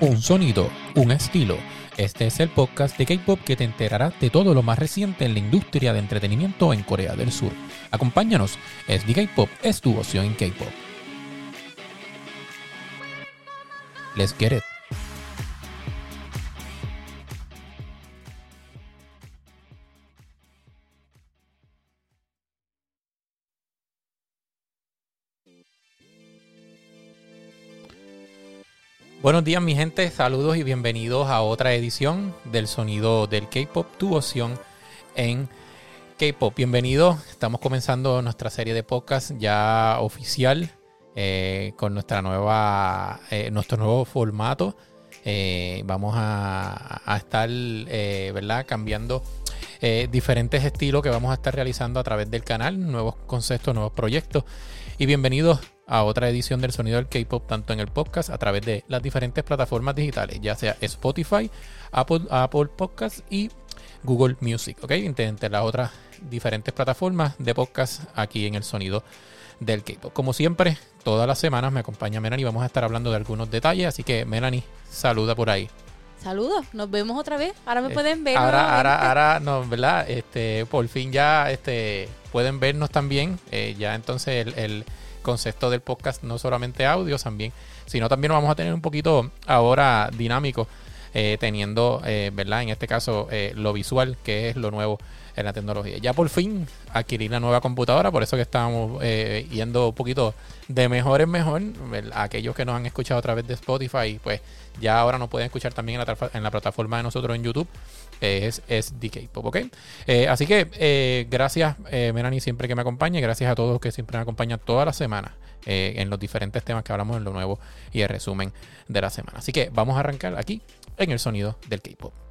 Un sonido, un estilo. Este es el podcast de K-Pop que te enterará de todo lo más reciente en la industria de entretenimiento en Corea del Sur. Acompáñanos, es de K-Pop, es tu opción en K-Pop. Let's get it. Buenos días mi gente, saludos y bienvenidos a otra edición del sonido del K-Pop, tu opción en K-Pop. Bienvenidos, estamos comenzando nuestra serie de podcast ya oficial eh, con nuestra nueva, eh, nuestro nuevo formato. Eh, vamos a, a estar ¿verdad? cambiando diferentes estilos que vamos a estar realizando a través del canal, nuevos conceptos, nuevos proyectos. Y bienvenidos a otra edición del sonido del K-Pop, tanto en el podcast a través de las diferentes plataformas digitales, ya sea Spotify, Apple, Apple Podcasts y Google Music, ¿ok? Entre, las otras diferentes plataformas de podcast aquí en el sonido del K-Pop. Como siempre, todas las semanas me acompaña Melanie vamos a estar hablando de algunos detalles, así que Melanie, saluda por ahí. Saludos, nos vemos otra vez. Ahora me Eh, pueden ver. Ahora, ahora, ahora, no, ¿verdad? Este, por fin ya este, pueden vernos también. Eh, ya entonces el, el concepto del podcast no solamente audio también, sino también vamos a tener un poquito ahora dinámico, eh, teniendo, eh, ¿verdad? En este caso, eh, lo visual, que es lo nuevo en la tecnología. Ya por fin adquirí la nueva computadora, por eso que estábamos eh, yendo un poquito de mejor en mejor. Aquellos que nos han escuchado a través de Spotify, pues ya ahora nos pueden escuchar también en la, plataforma de nosotros en YouTube. es, es DK Pop, ¿ok? Eh, así que eh, gracias, eh, Melanie, siempre que me acompañe. Gracias a todos que siempre me acompañan todas las semanas en los diferentes temas que hablamos en lo nuevo y el resumen de la semana. Así que vamos a arrancar aquí en el sonido del K-Pop.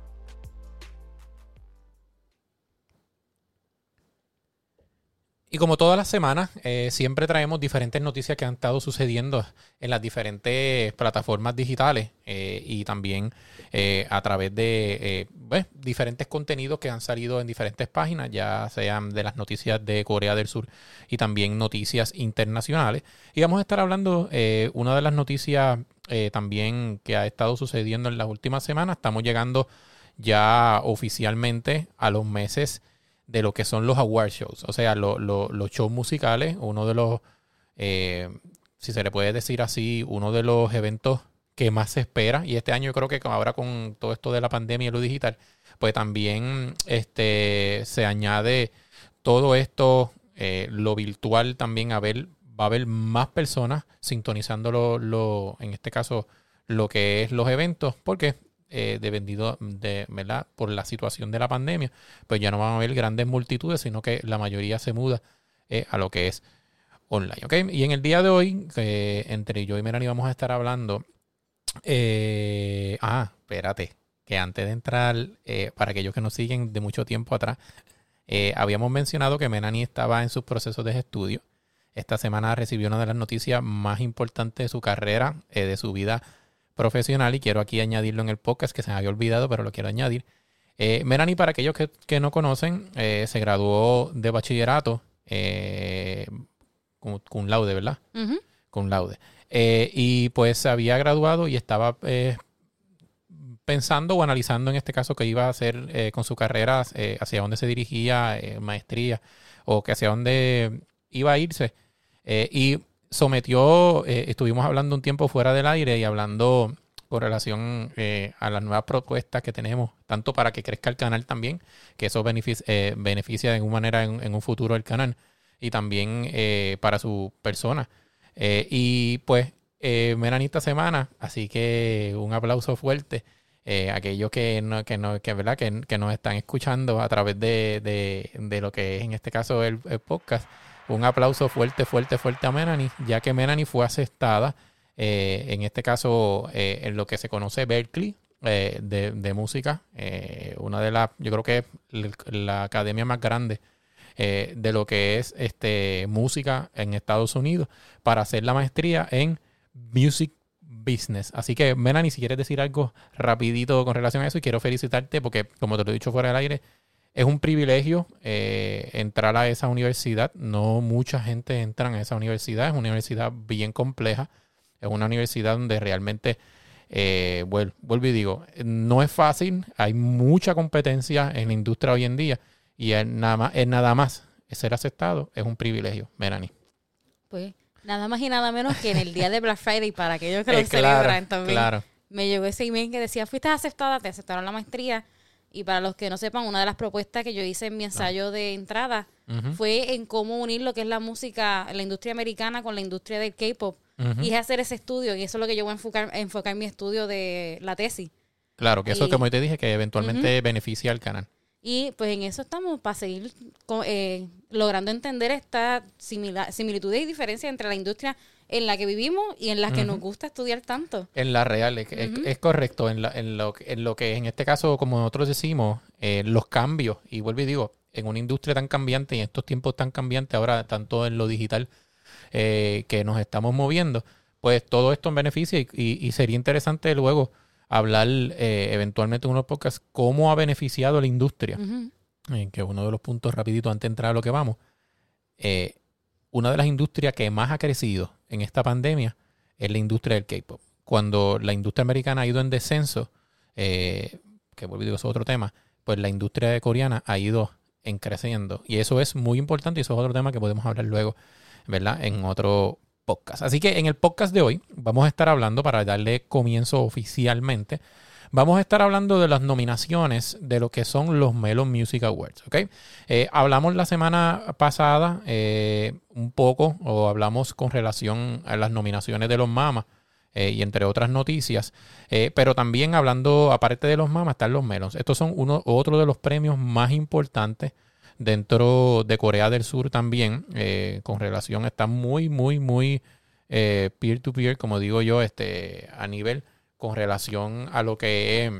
Y como todas las semanas, eh, siempre traemos diferentes noticias que han estado sucediendo en las diferentes plataformas digitales eh, y también eh, a través de pues, diferentes contenidos que han salido en diferentes páginas, ya sean de las noticias de Corea del Sur y también noticias internacionales. Y vamos a estar hablando una de las noticias también que ha estado sucediendo en las últimas semanas. Estamos llegando ya oficialmente a los meses de lo que son los award shows, o sea, lo- lo- los shows musicales, uno de los, eh, si se le puede decir así, uno de los eventos que más se espera. Y este año yo creo que ahora con todo esto de la pandemia y lo digital, pues también este, se añade todo esto, eh, lo virtual también, a ver, va a haber más personas sintonizando lo, lo- en este caso, lo que es los eventos, porque eh, de, ¿verdad? por la situación de la pandemia, pues ya no van a haber grandes multitudes, sino que la mayoría se muda eh, a lo que es online. ¿ok? Y en el día de hoy, eh, entre yo y Melanie vamos a estar hablando. eh, ah, espérate, que antes de entrar, eh, para aquellos que nos siguen de mucho tiempo atrás, habíamos mencionado que Melanie estaba en sus procesos de estudio. Esta semana recibió una de las noticias más importantes de su carrera, de su vida profesional, y quiero aquí añadirlo en el podcast que se me había olvidado, pero lo quiero añadir. Eh, Melanie, para aquellos que, que no conocen, eh, se graduó de bachillerato eh, con, con laude, ¿verdad? Con laude. Eh, y pues se había graduado y estaba pensando o analizando en este caso que iba a hacer con su carrera, hacia dónde se dirigía, maestría, o que hacia dónde iba a irse. Y sometió, eh, estuvimos hablando un tiempo fuera del aire y hablando con relación eh, a las nuevas propuestas que tenemos, tanto para que crezca el canal también, que eso beneficia, eh, beneficia de alguna manera en, un futuro el canal, y también eh, para su persona. Y pues, eh, Melanie esta semana, así que un aplauso fuerte. eh, aquellos que no, que no, que, ¿verdad? Que, que nos están escuchando a través de, de- lo que es en este caso el podcast. Un aplauso fuerte, fuerte, fuerte a Melanie, ya que Melanie fue aceptada, eh, en este caso, eh, en lo que se conoce Berkeley eh, de, música, una de las, yo creo que es la, academia más grande de lo que es este, música en Estados Unidos, para hacer la maestría en Music Business. Así que, Melanie, si quieres decir algo rapidito con relación a eso, y quiero felicitarte porque, como te lo he dicho fuera del aire, es un privilegio eh, entrar a esa universidad. No mucha gente entra a esa universidad. Es una universidad bien compleja. Es una universidad donde realmente eh, vuel- vuelvo y digo, no es fácil, hay mucha competencia en la industria hoy en día y es nada más, es nada más ser aceptado es un privilegio, Melanie. Pues nada más y nada menos que en el día de Black Friday, para aquellos que lo claro, celebran también. claro. Me llegó ese email que decía, fuiste aceptada, te aceptaron la maestría. Y para los que no sepan, una de las propuestas que yo hice en mi ensayo de entrada fue en cómo unir lo que es la música, la industria americana con la industria del K-pop. ujú. Y es hacer ese estudio, y eso es lo que yo voy a enfocar, enfocar en mi estudio de la tesis. Claro, que eso y- como te dije que eventualmente beneficia al canal. Y pues en eso estamos para seguir eh, logrando entender esta simila- similitudes y diferencias entre la industria en la que vivimos y en la que nos gusta estudiar tanto. En la real, es, es- es correcto. En, la- en lo, que- en lo que en este caso, como nosotros decimos, eh, los cambios, y vuelvo y digo, en una industria tan cambiante y en estos tiempos tan cambiantes, ahora tanto en lo digital eh, que nos estamos moviendo, pues todo esto en beneficio y, y- y sería interesante luego hablar eh, eventualmente en unos podcasts cómo ha beneficiado a la industria eh, que uno de los puntos rapidito antes de entrar a lo que vamos, eh, una de las industrias que más ha crecido en esta pandemia es la industria del K-pop. Cuando la industria americana ha ido en descenso, eh, que vuelvo digo, es otro tema, pues la industria coreana ha ido en creciendo. Y eso es muy importante y eso es otro tema que podemos hablar luego, ¿verdad? En otro podcast. Así que en el podcast de hoy vamos a estar hablando, para darle comienzo oficialmente, vamos a estar hablando de las nominaciones de lo que son los Melon Music Awards, ¿ok? Eh, hablamos la semana pasada eh, un poco, o hablamos con relación a las nominaciones de los Mamas eh, y entre otras noticias, pero también hablando, aparte de los Mamas, están los Melons. Estos son uno, otro de los premios más importantes dentro de Corea del Sur también, eh, con relación, está muy, muy, muy eh, peer-to-peer, como digo yo, este, a nivel con relación a lo que es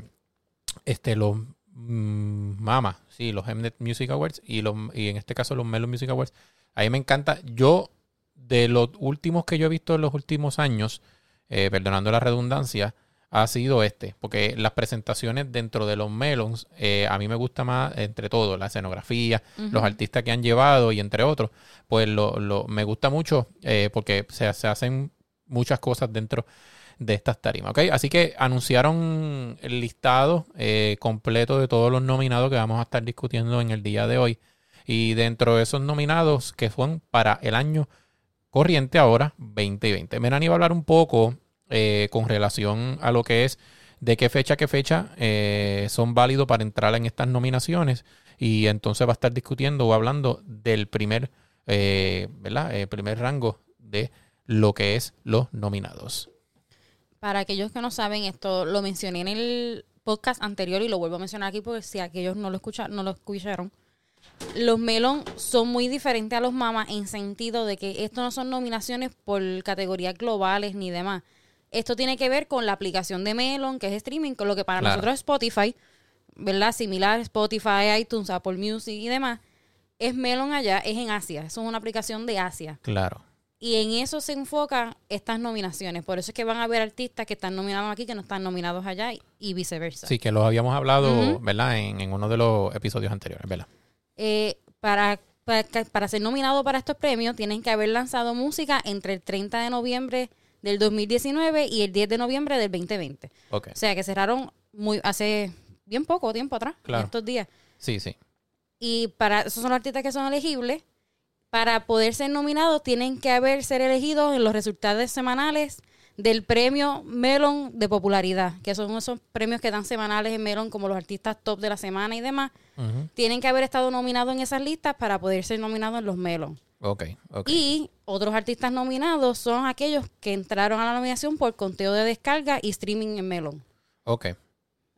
este, los mm, Mama, sí, los Mnet Music Awards y, los, y en este caso los Melon Music Awards. A me encanta. Yo, de los últimos que yo he visto en los últimos años, eh, perdonando la redundancia, ha sido este. Porque las presentaciones dentro de los Melons, eh, a mí me gusta más, entre todo, la escenografía, los artistas que han llevado y entre otros, pues lo, lo- me gusta mucho eh, porque se, se hacen muchas cosas dentro de estas tarimas. ¿ok? Así que anunciaron el listado eh, completo de todos los nominados que vamos a estar discutiendo en el día de hoy. Y dentro de esos nominados que son para el año corriente ahora, 2020. Melanie va a hablar un poco eh, con relación a lo que es de qué fecha a qué fecha eh, son válidos para entrar en estas nominaciones. Y entonces va a estar discutiendo o hablando del primer, eh, ¿verdad? Eh, primer rango de lo que es los nominados. Para aquellos que no saben, esto lo mencioné en el podcast anterior y lo vuelvo a mencionar aquí porque si aquellos no lo escucharon, no lo escucharon. Los Melon son muy diferentes a los Mamas en sentido de que esto no son nominaciones por categorías globales ni demás. Esto tiene que ver con la aplicación de Melon, que es streaming, con lo que para Claro. nosotros es Spotify, ¿verdad? Similar Spotify, iTunes, Apple Music y demás. Es Melon allá, es en Asia. Eso es una aplicación de Asia. Claro. Y en eso se enfocan estas nominaciones. Por eso es que van a haber artistas que están nominados aquí que no están nominados allá y, viceversa. Sí, que los habíamos hablado. ¿verdad? En, en uno de los episodios anteriores, ¿verdad? Eh, para, para ser nominado para estos premios tienen que haber lanzado música entre el 30 de noviembre del 2019 y el 10 de noviembre del 2020. Ok. O sea que cerraron muy hace bien poco tiempo atrás, Claro. estos días. Sí, sí. Y para esos son los artistas que son elegibles. Para poder ser nominados tienen que haber ser elegidos en los resultados semanales del premio Melon de popularidad, que son esos premios que dan semanales en Melon como los artistas top de la semana y demás. Tienen que haber estado nominados en esas listas para poder ser nominados en los Melon. Ok, ok. Y otros artistas nominados son aquellos que entraron a la nominación por conteo de descarga y streaming en Melon. Ok.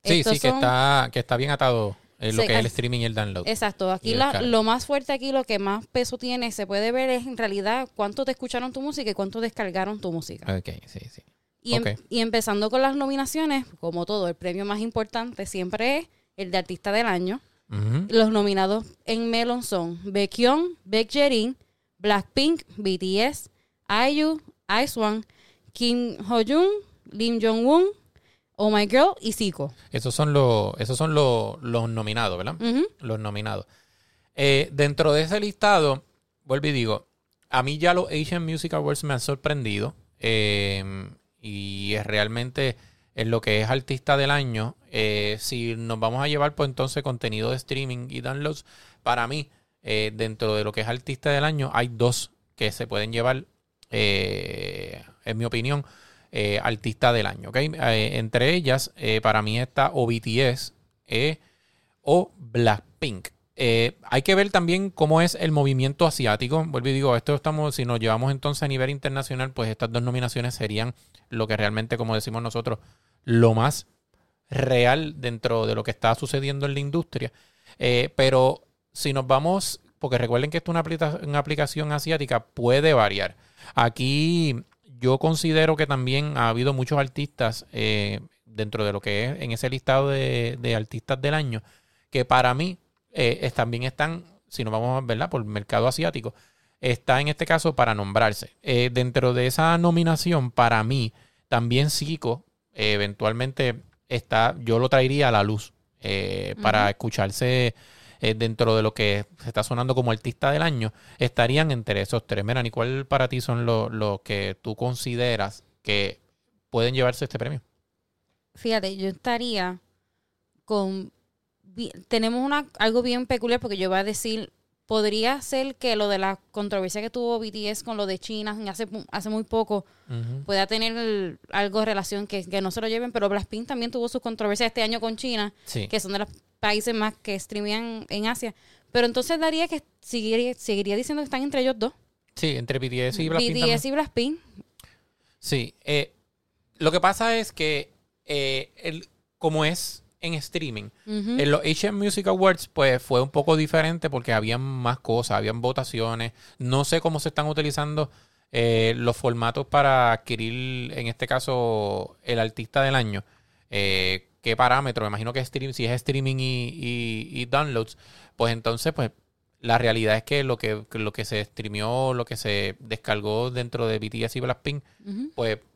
Sí, Estos sí, que son- está, que está bien atado eh, lo que es el streaming y el download. Exacto, aquí la- lo más fuerte aquí, lo que más peso tiene, se puede ver es en realidad cuánto te escucharon tu música y cuánto descargaron tu música. Ok, sí, sí. Y, em- y empezando con las nominaciones, como todo, el premio más importante siempre es el de Artista del Año. Los nominados en Melon son Baekhyun, Baekjerin, Blackpink, BTS, IU, IZ*ONE, Kim Ho-jung, Lim Jong-un, Oh My Girl y Zico. Esos son los, esos son los, los nominados, ¿verdad? Los nominados. Eh, dentro de ese listado, vuelvo y digo, a mí ya los Asian Music Awards me han sorprendido. eh, y es realmente en lo que es artista del año. Eh, si nos vamos a llevar, pues entonces contenido de streaming y downloads, para mí, eh, dentro de lo que es artista del año, hay dos que se pueden llevar, eh, en mi opinión, artista del año. ¿okay? entre ellas, para mí está o BTS o Blackpink. hay que ver también cómo es el movimiento asiático. Vuelvo y digo, esto estamos, si nos llevamos entonces a nivel internacional, pues estas dos nominaciones serían lo que realmente, como decimos nosotros, lo más real dentro de lo que está sucediendo en la industria. Eh, pero si nos vamos, porque recuerden que esto es una, aplicación asiática, puede variar. Aquí yo considero que también ha habido muchos artistas eh, dentro de lo que es en ese listado de, artistas del año, que para mí eh, también están, si nos vamos a verla por el mercado asiático, está en este caso para nombrarse. dentro de esa nominación, para mí, también Zico eventualmente está, yo lo traería a la luz eh, para escucharse eh, dentro de lo que se está sonando como artista del año, estarían entre esos tres. ¿y ¿cuál para ti son los que tú consideras que pueden llevarse este premio? Fíjate, yo estaría con... Tenemos una, algo bien peculiar porque yo voy a decir podría ser que lo de la controversia que tuvo BTS con lo de China hace, hace muy poco pueda tener algo de relación que, no se lo lleven, pero Blackpink también tuvo sus controversias este año con China, que son de los países más que streamean en Asia. Pero entonces daría que seguiría, seguiría diciendo que están entre ellos dos. Sí, entre BTS y Blackpink. BTS y Blackpink. Sí, eh, lo que pasa es que eh, el, como es en streaming. En los HM Music Awards, pues fue un poco diferente porque habían más cosas, habían votaciones. No sé cómo se están utilizando eh, los formatos para adquirir, en este caso, el artista del año. Eh, ¿Qué parámetro? Me imagino que stream, si es streaming y, downloads, pues entonces, pues la realidad es que lo que, lo que se streamió, lo que se descargó dentro de BTS y Blackpink, pues Ah,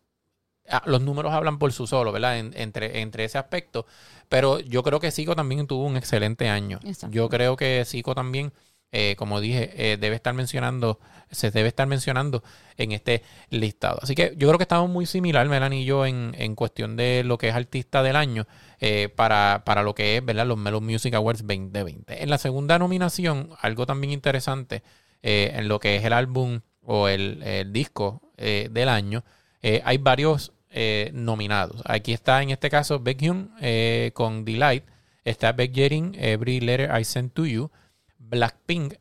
los números hablan por su solo, ¿verdad? entre, entre ese aspecto. Pero yo creo que Zico también tuvo un excelente año. Yo creo que Zico también, eh, como dije, eh, debe estar mencionando, se debe estar mencionando en este listado. Así que yo creo que estamos muy similar, Melanie y yo, en, en cuestión de lo que es artista del año eh, para, para, lo que es, ¿verdad? Los Melon Music Awards 2020. En la segunda nominación, algo también interesante en lo que es el álbum o el, el disco del año. Eh, hay varios eh, nominados. Aquí está en este caso Baekhyun eh, con Delight. Está Baekjerin, Every Letter I Send to You. Blackpink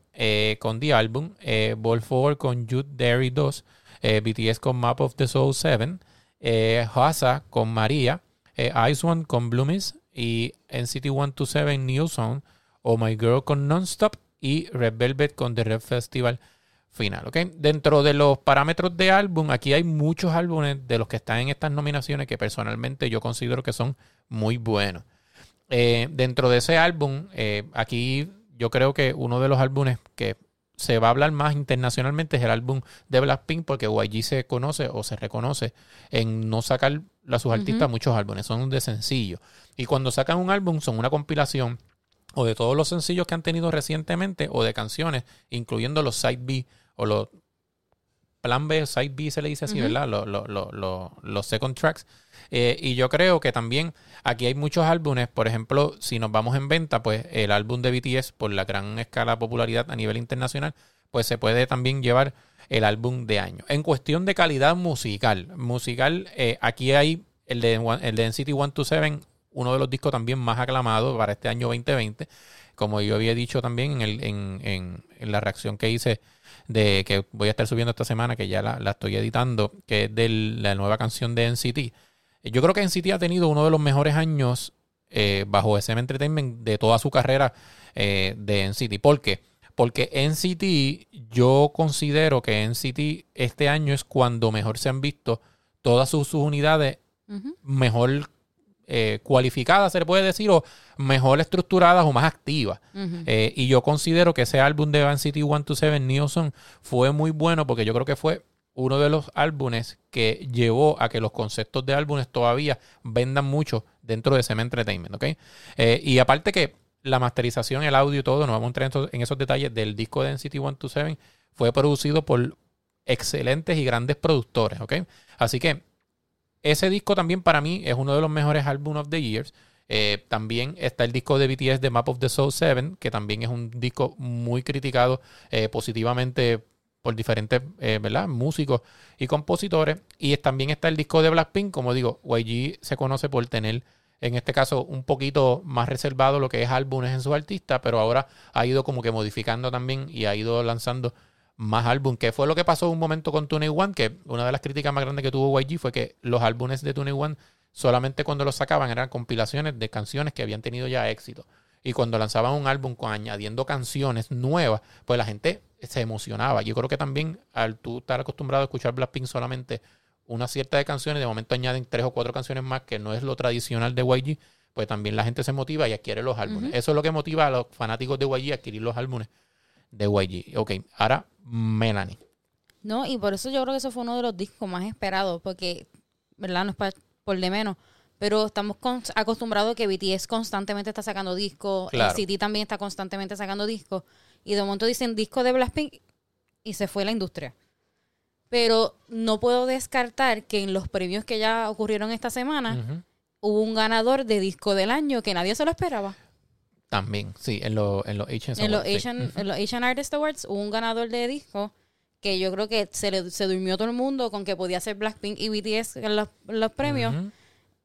con The Album. Ball 4 con Jude Dairy 2. BTS con Map of the Soul 7. Hasa con María. Ice One con Bloomies. Y NCT 127 New Zone. Oh My Girl con Nonstop. Y Red Velvet con The Red Festival final. ¿ok? Dentro de los parámetros de álbum, aquí hay muchos álbumes de los que están en estas nominaciones que personalmente yo considero que son muy buenos. Eh, dentro de ese álbum, eh, aquí yo creo que uno de los álbumes que se va a hablar más internacionalmente es el álbum de Blackpink porque YG se conoce o se reconoce en no sacar a sus artistas muchos álbumes, son de sencillo. Y cuando sacan un álbum son una compilación o de todos los sencillos que han tenido recientemente o de canciones, incluyendo los side B o los plan B, side B se le dice así, ¿verdad? Los, second tracks. Eh, y yo creo que también aquí hay muchos álbumes, por ejemplo, si nos vamos en venta, pues el álbum de BTS, por la gran escala de popularidad a nivel internacional, pues se puede también llevar el álbum de año. En cuestión de calidad musical, musical, eh, aquí hay el de, el de NCT 127, uno de los discos también más aclamados para este año 2020, como yo había dicho también en, el, en, en la reacción que hice de que voy a estar subiendo esta semana, que ya la, estoy editando, que es de la nueva canción de NCT. Yo creo que NCT ha tenido uno de los mejores años eh, bajo SM Entertainment de toda su carrera eh, de NCT. ¿Por qué? Porque NCT, yo considero que NCT este año es cuando mejor se han visto todas sus, unidades mejor eh, cualificadas, se le puede decir, o mejor estructuradas o más activas. Eh, y yo considero que ese álbum de Van City 127 Newson fue muy bueno porque yo creo que fue uno de los álbumes que llevó a que los conceptos de álbumes todavía vendan mucho dentro de SM Entertainment, ¿ok? Eh, y aparte que la masterización, el audio y todo, no vamos a entrar en, esos detalles del disco de NCT 127, fue producido por excelentes y grandes productores, ¿ok? Así que ese disco también para mí es uno de los mejores álbumes of the years. Eh, también está el disco de BTS de Map of the Soul 7, que también es un disco muy criticado eh, positivamente por diferentes eh, ¿verdad? músicos y compositores. Y también está el disco de Blackpink, como digo, YG se conoce por tener, en este caso, un poquito más reservado lo que es álbumes en sus artistas, pero ahora ha ido como que modificando también y ha ido lanzando más álbumes, que fue lo que pasó un momento con Tune One, que una de las críticas más grandes que tuvo YG fue que los álbumes de Tune One solamente cuando los sacaban eran compilaciones de canciones que habían tenido ya éxito. Y cuando lanzaban un álbum con añadiendo canciones nuevas, pues la gente se emocionaba. Yo creo que también al tú estar acostumbrado a escuchar Blackpink solamente una cierta de canciones, de momento añaden tres o cuatro canciones más, que no es lo tradicional de YG, pues también la gente se motiva y adquiere los álbumes. Eso es lo que motiva a los fanáticos de YG a adquirir los álbumes de YG. Ok, ahora Melanie. No, y por eso yo creo que eso fue uno de los discos más esperados, porque, ¿verdad? No es para por de menos. Pero estamos acostumbrados a que BTS constantemente está sacando discos, claro. City también está constantemente sacando discos, y de momento dicen disco de Blackpink y se fue la industria. Pero no puedo descartar que en los premios que ya ocurrieron esta semana hubo un ganador de disco del año que nadie se lo esperaba. También, sí, en, los Asian en Los Asian, En los Asian Artist Awards hubo un ganador de disco que yo creo que se, le, se durmió todo el mundo con que podía ser Blackpink y BTS en los, premios.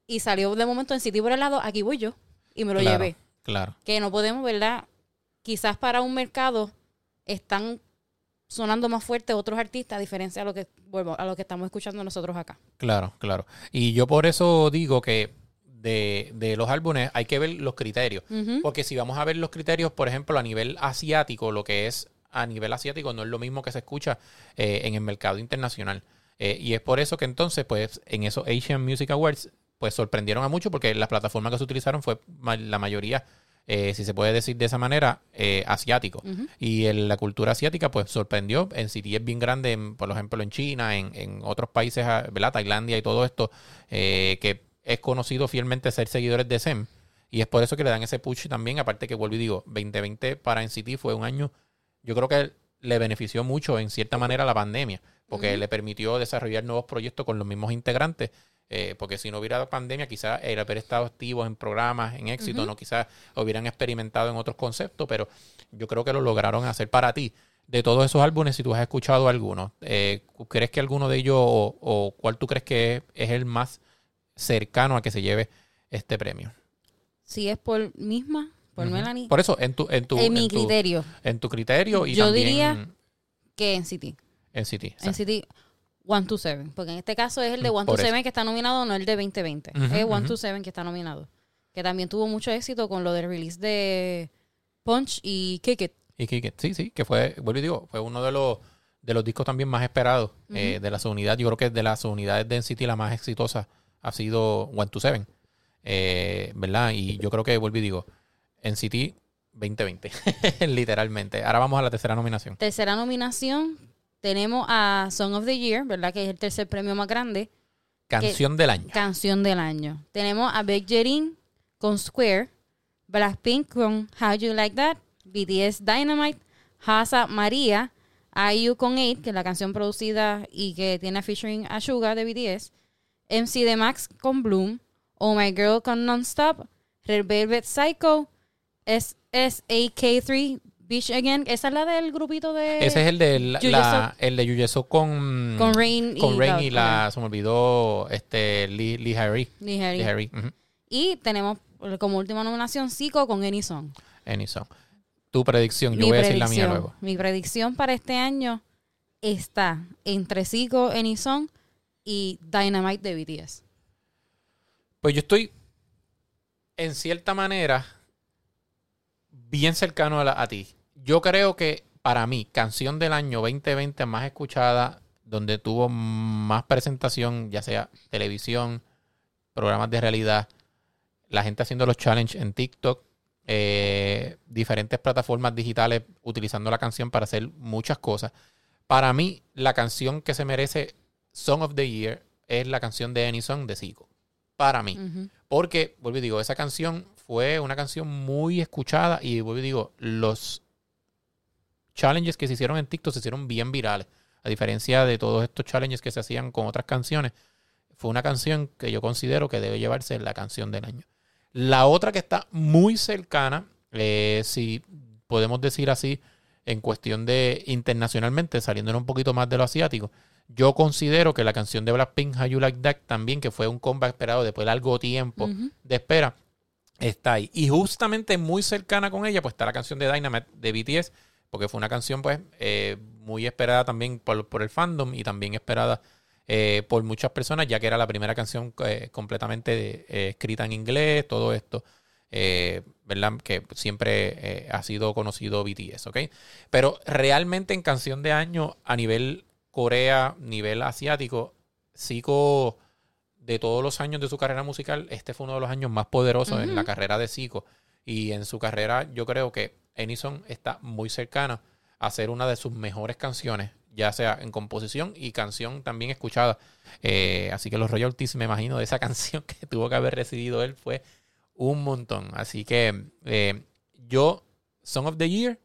Y salió de momento en City por el lado, aquí voy yo. Y me lo llevé. Claro. Que no podemos, ¿verdad? Quizás para un mercado están sonando más fuerte otros artistas a diferencia a lo que bueno, a lo que estamos escuchando nosotros acá. Claro, claro. Y yo por eso digo que de, de los álbumes hay que ver los criterios. Porque si vamos a ver los criterios, por ejemplo, a nivel asiático, lo que es a nivel asiático no es lo mismo que se escucha eh, en el mercado internacional. Eh, y es por eso que entonces, pues, en esos Asian Music Awards, pues sorprendieron a mucho porque la plataforma que se utilizaron fue la mayoría, eh, si se puede decir de esa manera, asiático. Y en la cultura asiática, pues sorprendió. En City es bien grande, por ejemplo, en China, en, en otros países, ah, ¿verdad? Tailandia y todo esto, que es conocido fielmente ser seguidores de SEM. Y es por eso que le dan ese push también. Aparte que vuelvo y digo, 2020 para NCT fue un año yo creo que le benefició mucho en cierta manera la pandemia, porque le permitió desarrollar nuevos proyectos con los mismos integrantes. Eh, porque si no hubiera pandemia, quizás era haber estado activos en programas, en éxito, no quizás hubieran experimentado en otros conceptos, pero yo creo que lo lograron hacer para ti. De todos esos álbumes, si tú has escuchado alguno, eh, ¿crees que alguno de ellos o, cuál tú crees que es el más cercano a que se lleve este premio? Si es por misma, por Melanie. Por eso, en tu, en tu, en mi criterio. en tu criterio y Yo diría que en City. En City. En City 127. Porque en este caso es el de 127 que está nominado, no el de 2020. es 127 que está nominado. Que también tuvo mucho éxito con lo del release de Punch y Kick It. Y Kick It, sí, sí, que fue, vuelvo y digo, fue uno de los de los discos también más esperados eh, de la unidad. Yo creo que de las unidades de City la más exitosa ha sido 127. Eh, ¿Verdad? Y yo creo que, vuelvo y digo, NCT 2020, literalmente. Ahora vamos a la tercera nominación. Tercera nominación, tenemos a Song of the Year, ¿verdad? Que es el tercer premio más grande. Canción del año. Canción del año. Tenemos a Beck Jerin con Square, Blackpink con How You Like That, BTS Dynamite, Hasa María, IU con 8, que es la canción producida y que tiene featuring a Suga de BTS, MC The Max con Bloom, Oh My Girl con Nonstop, Red Velvet Psycho, es, es AK3 Beach Again. Esa es la del grupito de. Ese es el de la, el de Yuyeso con. Con Rain con y, Rain y la. Se me olvidó. Este. Lee, Lee Harry. Lee Harry. Y tenemos como última nominación Zico con Anyson. Anyson. Tu predicción. Yo voy a decir la mía luego. Mi predicción para este año está entre Zico, Anyson y Dynamite de BTS. Pues yo estoy. En cierta manera bien cercano a, ti. Yo creo que para mí, canción del año 2020 más escuchada, donde tuvo más presentación, ya sea televisión, programas de realidad, la gente haciendo los challenges en TikTok, eh, diferentes plataformas digitales utilizando la canción para hacer muchas cosas. Para mí, la canción que se merece Song of the Year es la canción de Any Song de Zico. Para mí. Porque, vuelvo y digo, esa canción fue una canción muy escuchada y vuelvo y digo, los challenges que se hicieron en TikTok se hicieron bien virales. A diferencia de todos estos challenges que se hacían con otras canciones, fue una canción que yo considero que debe llevarse la canción del año. La otra que está muy cercana, eh, si podemos decir así, en cuestión de internacionalmente, saliéndonos un poquito más de lo asiático, yo considero que la canción de Blackpink, How You Like That, también, que fue un comeback esperado después de largo tiempo de espera, está ahí. Y justamente muy cercana con ella, pues está la canción de Dynamite de BTS, porque fue una canción, pues, eh, muy esperada también por, por, el fandom y también esperada eh, por muchas personas, ya que era la primera canción eh, completamente escrita en inglés, todo esto. Eh, ¿verdad? Que siempre eh, ha sido conocido BTS, ¿ok? Pero realmente en canción de año a nivel Corea, nivel asiático, Zico, de todos los años de su carrera musical, este fue uno de los años más poderosos en la carrera de Zico. Y en su carrera yo creo que Enison está muy cercana a ser una de sus mejores canciones, ya sea en composición y canción también escuchada. Eh, así que los royalties, me imagino, de esa canción que tuvo que haber recibido él fue un montón. Así que eh, yo, Song of the Year,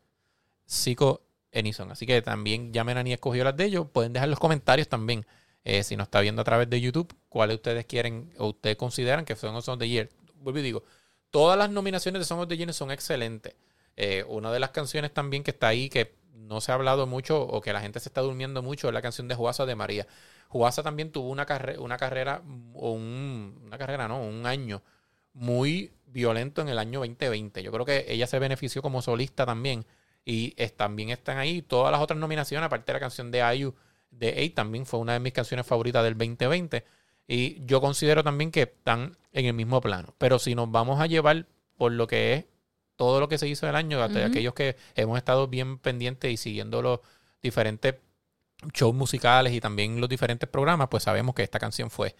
Zico Enison. Así que también ya Melanie escogió las de ellos. Pueden dejar los comentarios también. Eh, si nos está viendo a través de YouTube, cuáles ustedes quieren o ustedes consideran que son Song of the Year. Vuelvo y digo, todas las nominaciones de Song of the Year son excelentes. Eh, una de las canciones también que está ahí que no se ha hablado mucho o que la gente se está durmiendo mucho es la canción de Juasa de María. Juasa también tuvo una, carre una carrera, o un, una carrera, no, un año muy violento en el año 2020. Yo creo que ella se benefició como solista también. Y es, también están ahí todas las otras nominaciones, aparte de la canción de Ayu de Eight, también fue una de mis canciones favoritas del 2020. Y yo considero también que están en el mismo plano. Pero si nos vamos a llevar por lo que es todo lo que se hizo del año, uh -huh. aquellos que hemos estado bien pendientes y siguiendo los diferentes shows musicales y también los diferentes programas, pues sabemos que esta canción fue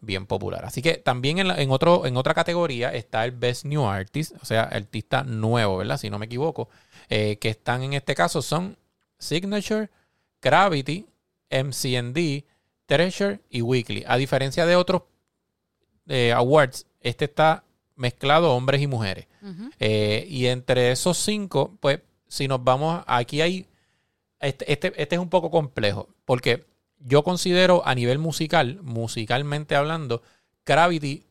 bien popular. Así que también en, la, en, otro, en otra categoría está el Best New Artist, o sea, artista nuevo, ¿verdad? Si no me equivoco. Eh, que están en este caso son Signature, Gravity, MCND, Treasure y Weekly. A diferencia de otros eh, awards, este está mezclado hombres y mujeres. Uh -huh. eh, y entre esos cinco, pues, si nos vamos, aquí hay, este, este, este es un poco complejo, porque yo considero a nivel musical, musicalmente hablando, Gravity,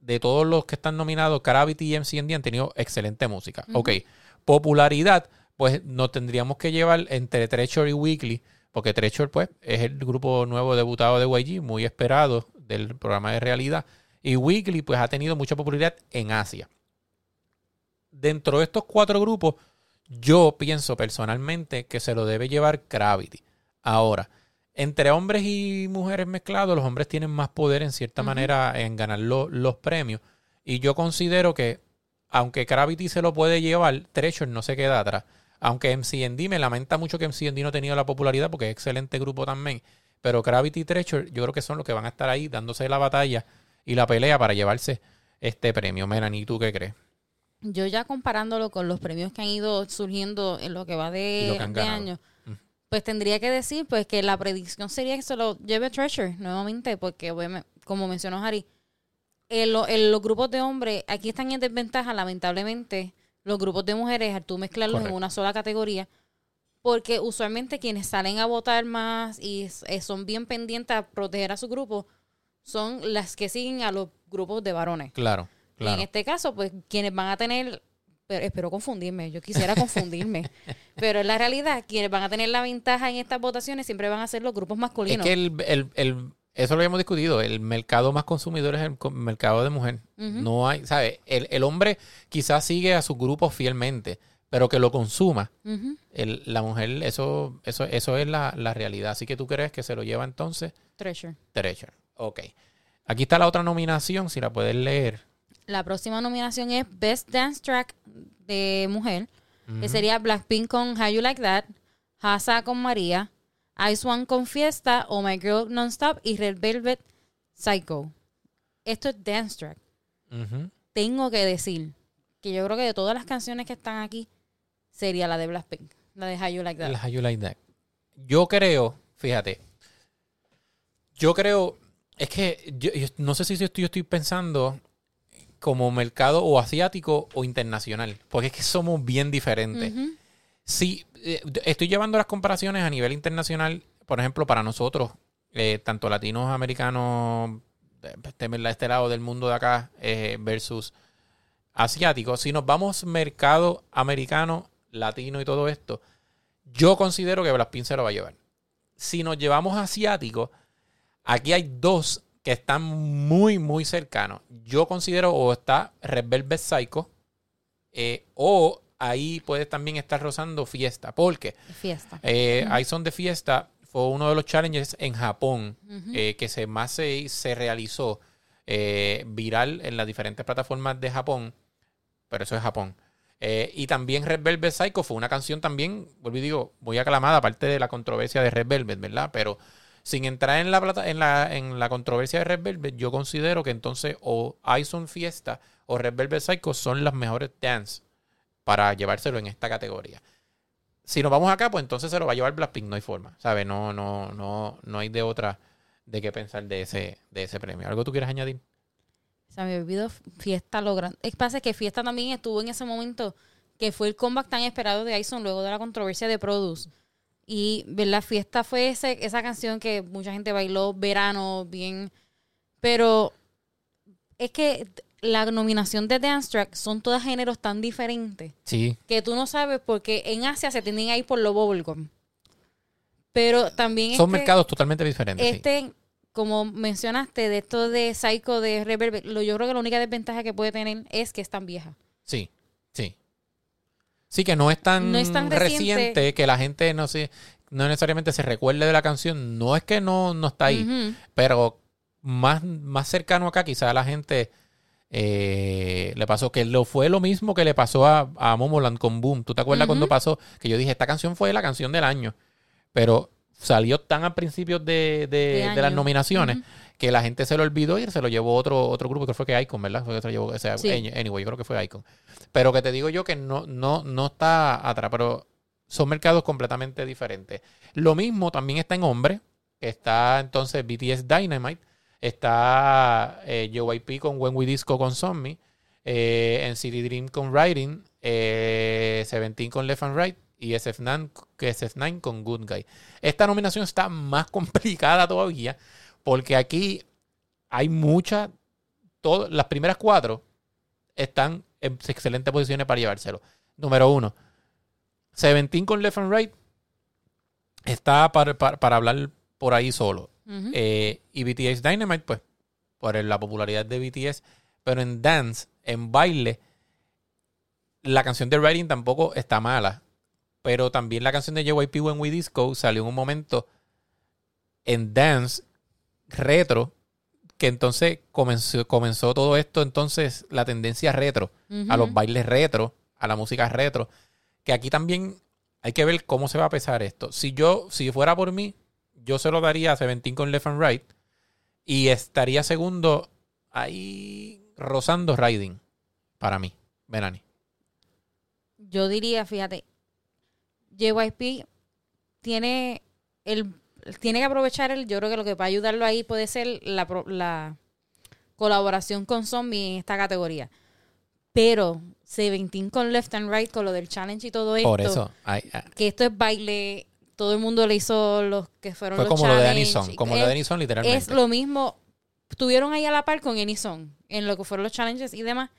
de todos los que están nominados, Gravity y MCND han tenido excelente música. Uh -huh. Ok, popularidad, pues nos tendríamos que llevar entre Treasure y Weekly, porque Treasure, pues, es el grupo nuevo debutado de YG, muy esperado del programa de realidad. Y Weekly, pues, ha tenido mucha popularidad en Asia. Dentro de estos cuatro grupos, yo pienso personalmente que se lo debe llevar Gravity. Ahora, entre hombres y mujeres mezclados, los hombres tienen más poder en cierta uh -huh. manera en ganar lo, los premios. Y yo considero que, aunque Gravity se lo puede llevar, Treasure no se queda atrás. Aunque MCND me lamenta mucho que MCND no ha tenido la popularidad porque es excelente grupo también. Pero Gravity y Treasure yo creo que son los que van a estar ahí dándose la batalla y la pelea para llevarse este premio. Melanie, ¿tú qué crees? Yo ya comparándolo con los premios que han ido surgiendo en lo que va de, que de año, pues tendría que decir pues que la predicción sería que se lo lleve Treasure nuevamente, porque como mencionó Harry, en, lo, en los grupos de hombres aquí están en desventaja, lamentablemente, los grupos de mujeres, al tú mezclarlos Correcto. en una sola categoría, porque usualmente quienes salen a votar más y eh, son bien pendientes a proteger a su grupo son las que siguen a los grupos de varones. Claro, claro. En este caso, pues quienes van a tener, pero espero confundirme, yo quisiera confundirme, pero en la realidad, quienes van a tener la ventaja en estas votaciones siempre van a ser los grupos masculinos. Es que el, el, el eso lo habíamos discutido. El mercado más consumidor es el mercado de mujer. Uh -huh. No hay, ¿sabes? El, el, hombre quizás sigue a su grupo fielmente, pero que lo consuma. Uh -huh. la mujer, eso, eso, eso es la, la, realidad. Así que tú crees que se lo lleva entonces. Treasure. Treasure. Ok. Aquí está la otra nominación, si la puedes leer. La próxima nominación es Best Dance Track de mujer, uh -huh. que sería Blackpink con How You Like That, Hasa con María, Ice One con Fiesta, Oh My Girl Nonstop y Red Velvet Psycho. Esto es dance track. Uh -huh. Tengo que decir que yo creo que de todas las canciones que están aquí sería la de Blackpink, la de How You Like That. La How You Like That. Yo creo, fíjate, yo creo, es que yo, yo no sé si yo estoy, yo estoy pensando como mercado o asiático o internacional, porque es que somos bien diferentes. Uh -huh. Sí, eh, estoy llevando las comparaciones a nivel internacional, por ejemplo, para nosotros, eh, tanto latinos, americanos, este, este lado del mundo de acá eh, versus asiático. Si nos vamos mercado americano, latino y todo esto, yo considero que Blackpink se lo va a llevar. Si nos llevamos asiático, aquí hay dos que están muy, muy cercanos. Yo considero o está Red Velvet Psycho eh, o ahí puede también estar rozando Fiesta. Porque Fiesta. Eh, de Fiesta fue uno de los challenges en Japón eh, que se más se, se realizó eh, viral en las diferentes plataformas de Japón. Pero eso es Japón. y también Red Velvet Psycho fue una canción también, vuelvo y digo, muy aclamada, aparte de la controversia de Red Velvet, ¿verdad? Pero sin entrar en la, plata, en la, en la controversia de Red Velvet, yo considero que entonces o Ison Fiesta o Red Velvet Psycho son las mejores dance para llevárselo en esta categoría. Si nos vamos acá, pues entonces se lo va a llevar Blackpink, no hay forma, ¿sabes? No, no, no, no hay de otra de qué pensar de ese, de ese premio. ¿Algo tú quieres añadir? Se me olvidó Fiesta lo grande. Es que Fiesta también estuvo en ese momento que fue el comeback tan esperado de Ison luego de la controversia de Produce. Y la fiesta fue ese, esa canción que mucha gente bailó, verano, bien. Pero es que la nominación de Dance Track son todos géneros tan diferentes. Sí. Que tú no sabes porque en Asia se tienden ahí por lo bubblegum. Pero también Son mercados totalmente diferentes. Este, como mencionaste, de esto de Psycho, de Reverb, yo creo que la única desventaja que puede tener es que es tan vieja. Sí. Sí, que no es tan, reciente. que la gente no se, no necesariamente se recuerde de la canción. No es que no, no está ahí, pero más, más cercano acá quizá la gente eh, le pasó que lo fue lo mismo que le pasó a, a Momoland con Boom. ¿Tú te acuerdas cuando pasó? Que yo dije, esta canción fue la canción del año, pero salió tan al principio de, de, las nominaciones que la gente se lo olvidó y se lo llevó otro, otro grupo, que fue que Icon, ¿verdad? Fue que se lo llevó, o sea, anyway, yo creo que fue Icon. Pero que te digo yo que no, no, no está atrás, pero son mercados completamente diferentes. Lo mismo también está en hombre, que está entonces BTS Dynamite, está eh, JYP con When We Disco con Zombie, eh, NCT Dream con Writing, eh, Seventeen con Left and Right y SF9, SF9 con Good Guy. Esta nominación está más complicada todavía porque aquí hay muchas, las primeras cuatro están en excelentes posiciones para llevárselo. Número uno, Seventeen con Left and Right está para, hablar por ahí solo. Eh, y BTS Dynamite, pues, por la popularidad de BTS. Pero en dance, en baile, la canción de Writing tampoco está mala. Pero también la canción de JYP When We Disco salió en un momento en dance retro, que entonces comenzó, comenzó todo esto, entonces la tendencia retro, a los bailes retro, a la música retro, que aquí también hay que ver cómo se va a pesar esto. Si yo, si fuera por mí, yo se lo daría a Seventeen con Left and Right y estaría segundo ahí rozando Riding para mí, Benani. Yo diría, fíjate, JYP tiene el tiene que aprovechar el, yo creo que lo que va a ayudarlo ahí puede ser la, la colaboración con Zombie en esta categoría. Pero Seventeen con Left and Right, con lo del challenge y todo esto. Por eso. que esto es baile, todo el mundo le hizo los que fueron Fue como lo de Anison, como lo de Anison literalmente. Es lo mismo. Estuvieron ahí a la par con Anison en lo que fueron los challenges y demás.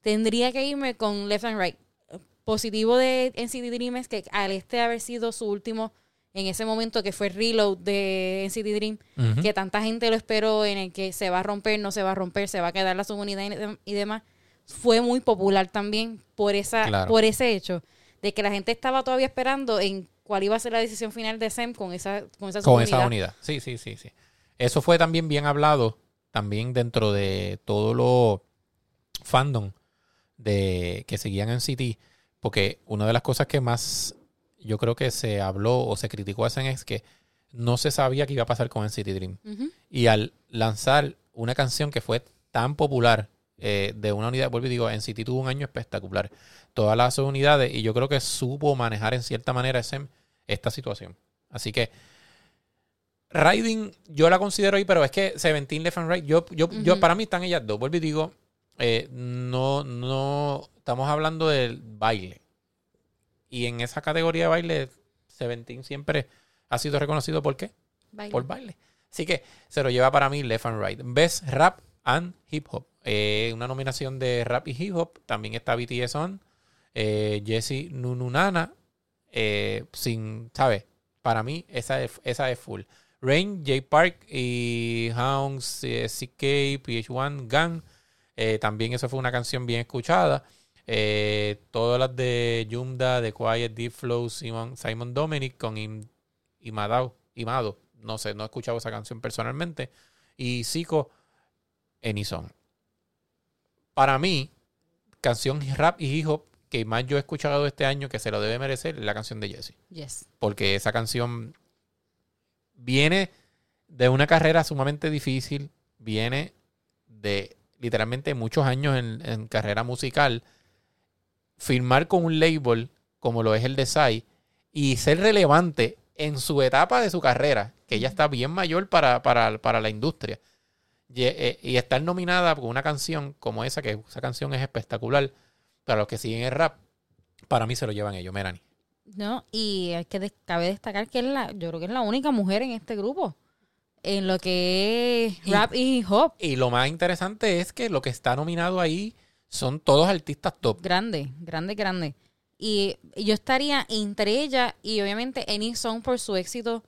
Tendría que irme con Left and Right. Positivo de NCT Dream es que al este haber sido su último en ese momento que fue reload de NCT Dream, que tanta gente lo esperó en el que se va a romper, no se va a romper, se va a quedar la subunidad y, demás, fue muy popular también por esa por ese hecho de que la gente estaba todavía esperando en cuál iba a ser la decisión final de SEM con esa con esa, con esa unidad. Sí, sí, sí, sí. Eso fue también bien hablado también dentro de todo lo fandom de que seguían en City, porque una de las cosas que más yo creo que se habló o se criticó a es que no se sabía qué iba a pasar con NCT Dream. Y al lanzar una canción que fue tan popular eh, de una unidad, vuelvo y digo, NCT tuvo un año espectacular. Todas las unidades, y yo creo que supo manejar en cierta manera ese, esta situación. Así que Riding, yo la considero ahí, pero es que Seventeen Left and Right, yo, yo, yo para mí están ellas dos. Vuelvo y digo, eh, no, no, estamos hablando del baile. Y en esa categoría de baile, Seventeen siempre ha sido reconocido por qué? Por baile. Así que se lo lleva para mí Left and Right. Best Rap and Hip Hop. Eh, una nominación de rap y hip hop. También está BTS On. Eh, Jesse Nununana. Eh, sin, ¿sabes? Para mí, esa es, esa es full. Rain, J Park y Hounds, CK, PH1, Gang. También eso fue una canción bien escuchada. Eh, todas las de Yumda, The Quiet, Deep Flow, Simon, Simon Dominic con Im- Imadao, Imado. No sé, no he escuchado esa canción personalmente. Y Zico, Enison. Para mí, canción rap y hip hop que más yo he escuchado este año que se lo debe merecer es la canción de Jesse Yes. porque esa canción viene de una carrera sumamente difícil, viene de literalmente muchos años en, en carrera musical, firmar con un label como lo es el de Sai y ser relevante en su etapa de su carrera, que ella está bien mayor para, para, para la industria. Y, eh, y estar nominada con una canción como esa, que esa canción es espectacular, para los que siguen el rap, para mí se lo llevan ellos, Melanie. ¿no? Y hay que cabe destacar que es la, yo creo que es la única mujer en este grupo. En lo que es Y- rap y hip hop. Y lo más interesante es que lo que está nominado ahí son todos artistas top. Grande, grande, grande. Y yo estaría entre ella y obviamente Any Song por su éxito.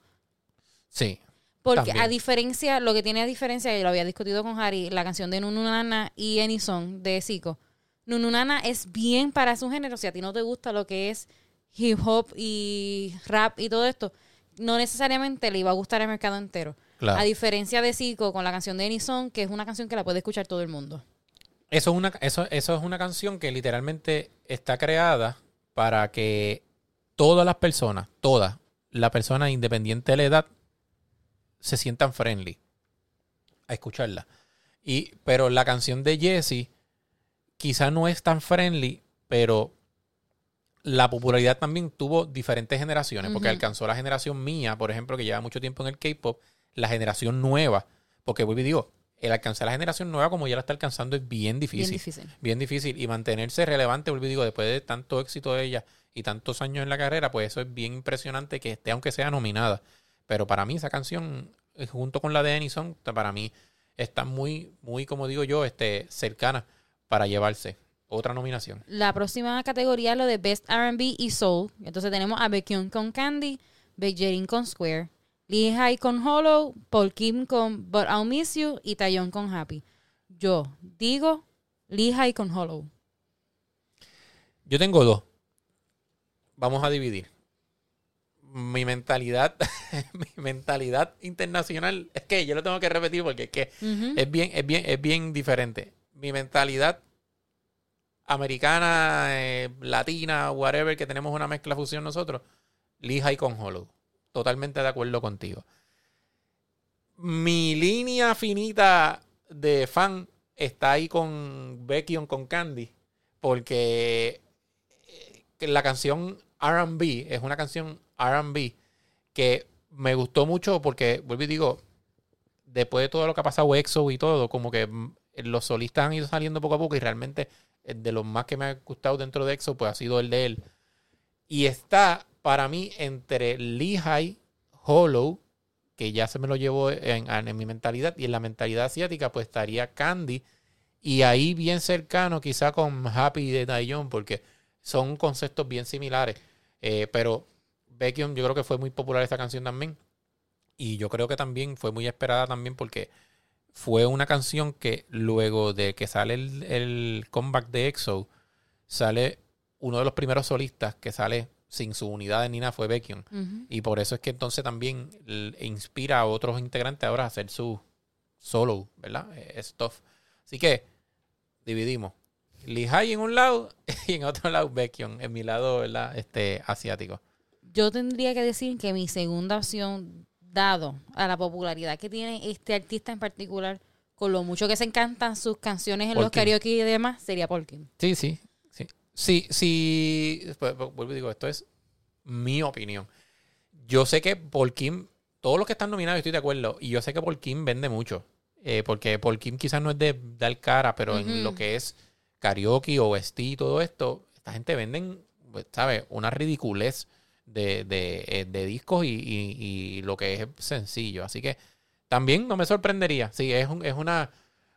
Sí. Porque También. a diferencia, lo que tiene a diferencia, y lo había discutido con Harry, la canción de Nununana y Any Song de Zico. Nununana es bien para su género. Si a ti no te gusta lo que es hip hop y rap y todo esto, no necesariamente le iba a gustar al mercado entero. Claro. A diferencia de Zico con la canción de Any Song, que es una canción que la puede escuchar todo el mundo. Eso es una, eso, eso es una canción que literalmente está creada para que todas las personas, todas las personas independiente de la edad, se sientan friendly a escucharla. Y, pero la canción de Jesse quizá no es tan friendly, pero la popularidad también tuvo diferentes generaciones, porque alcanzó la generación mía, por ejemplo, que lleva mucho tiempo en el K-pop, la generación nueva, porque vuelvo y digo, el alcanzar la generación nueva como ya la está alcanzando es bien difícil. Bien difícil. Bien difícil. Y mantenerse relevante, vuelvo digo, después de tanto éxito de ella y tantos años en la carrera, pues eso es bien impresionante que esté, aunque sea nominada. Pero para mí esa canción, eh, junto con la de Enison, para mí está muy, muy, como digo yo, este, cercana para llevarse otra nominación. La próxima categoría es lo de Best R&B y Soul. Entonces tenemos a Baekhyun con Candy, Baekjerin con Square, Lee Hai con Hollow, Paul Kim con But I'll Miss You y Taeyong con Happy. Yo digo Lee Hai con Hollow. Yo tengo dos. Vamos a dividir. Mi mentalidad, mi mentalidad internacional, es que yo lo tengo que repetir porque es que es bien, es bien, es bien diferente. Mi mentalidad americana, eh, latina, whatever, que tenemos una mezcla fusión nosotros, lija y con Hollow. Totalmente de acuerdo contigo. Mi línea finita de fan está ahí con Becky con Candy, porque eh, la canción RB es una canción RB que me gustó mucho porque, vuelvo y digo, después de todo lo que ha pasado EXO y todo, como que mm, los solistas han ido saliendo poco a poco y realmente eh, de los más que me ha gustado dentro de EXO, pues ha sido el de él. Y está para mí entre Lehigh, Hollow, que ya se me lo llevó en, mi mentalidad, y en la mentalidad asiática, pues estaría Candy, y ahí bien cercano quizá con Happy de Daejeon, porque son conceptos bien similares. Eh, pero Baekhyun yo creo que fue muy popular esta canción también. Y yo creo que también fue muy esperada también porque fue una canción que luego de que sale el, el comeback de EXO, sale uno de los primeros solistas que sale sin su unidad ni nada fue. Ujú. Y por eso es que entonces también inspira a otros integrantes ahora a hacer su solo, ¿verdad? Eh, stuff. Así que dividimos. Lehigh en un lado y en otro lado Baekhyun, en mi lado, ¿verdad? Este, asiático. Yo tendría que decir que mi segunda opción, dado a la popularidad que tiene este artista en particular, con lo mucho que se encantan sus canciones en los karaoke y demás, sería Paul Kim. Sí, sí, sí. Sí, sí. pues, pues, Vuelvo y digo, esto es mi opinión. Yo sé que Paul Kim, todos los que están nominados, estoy de acuerdo. Y yo sé que Paul Kim vende mucho. eh, porque Paul Kim quizás no es de dar cara, pero en lo que es karaoke o vestí y todo esto, esta gente venden, pues, ¿sabes? Una ridiculez de, de, eh, de discos y, y- y lo que es sencillo. Así que También no me sorprendería. Sí, es, un- es una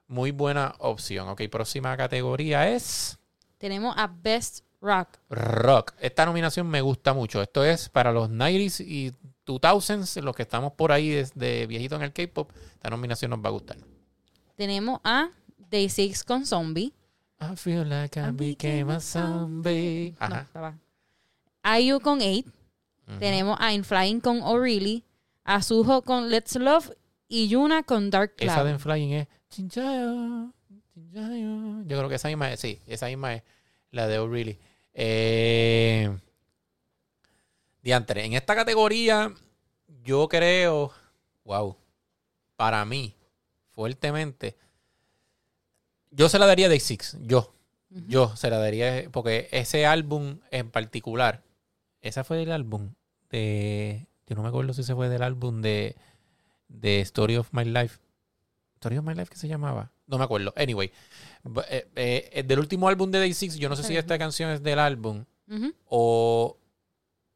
muy buena opción. Ok, próxima categoría es Tenemos a Best Rock. rock. Esta nominación me gusta mucho. Esto es para los 90s y 2000s, los que estamos por ahí desde viejito en el K-pop. Esta nominación nos va a gustar. Tenemos a Day Six con Zombie. I feel like I became a zombie. No, Ajá. estaba. IU con 8. Ujú. Tenemos a In Flying con O'Reilly. A Suho con Let's Love. Y Yuna con Dark Cloud. Esa de Flying es Chinchayo. Yo creo que esa misma es, sí, esa misma es la de O'Reilly. Eh, diantre, en esta categoría, yo creo, wow, para mí, fuertemente, yo se la daría Day Six, yo, yo se la daría, porque ese álbum en particular, esa fue del álbum de, yo no me acuerdo si se fue del álbum de, de Story of My Life. Story of My Life, ¿qué se llamaba? No me acuerdo. Anyway, b- eh, eh, del último álbum de Day Six, yo no sé si esta canción es del álbum o...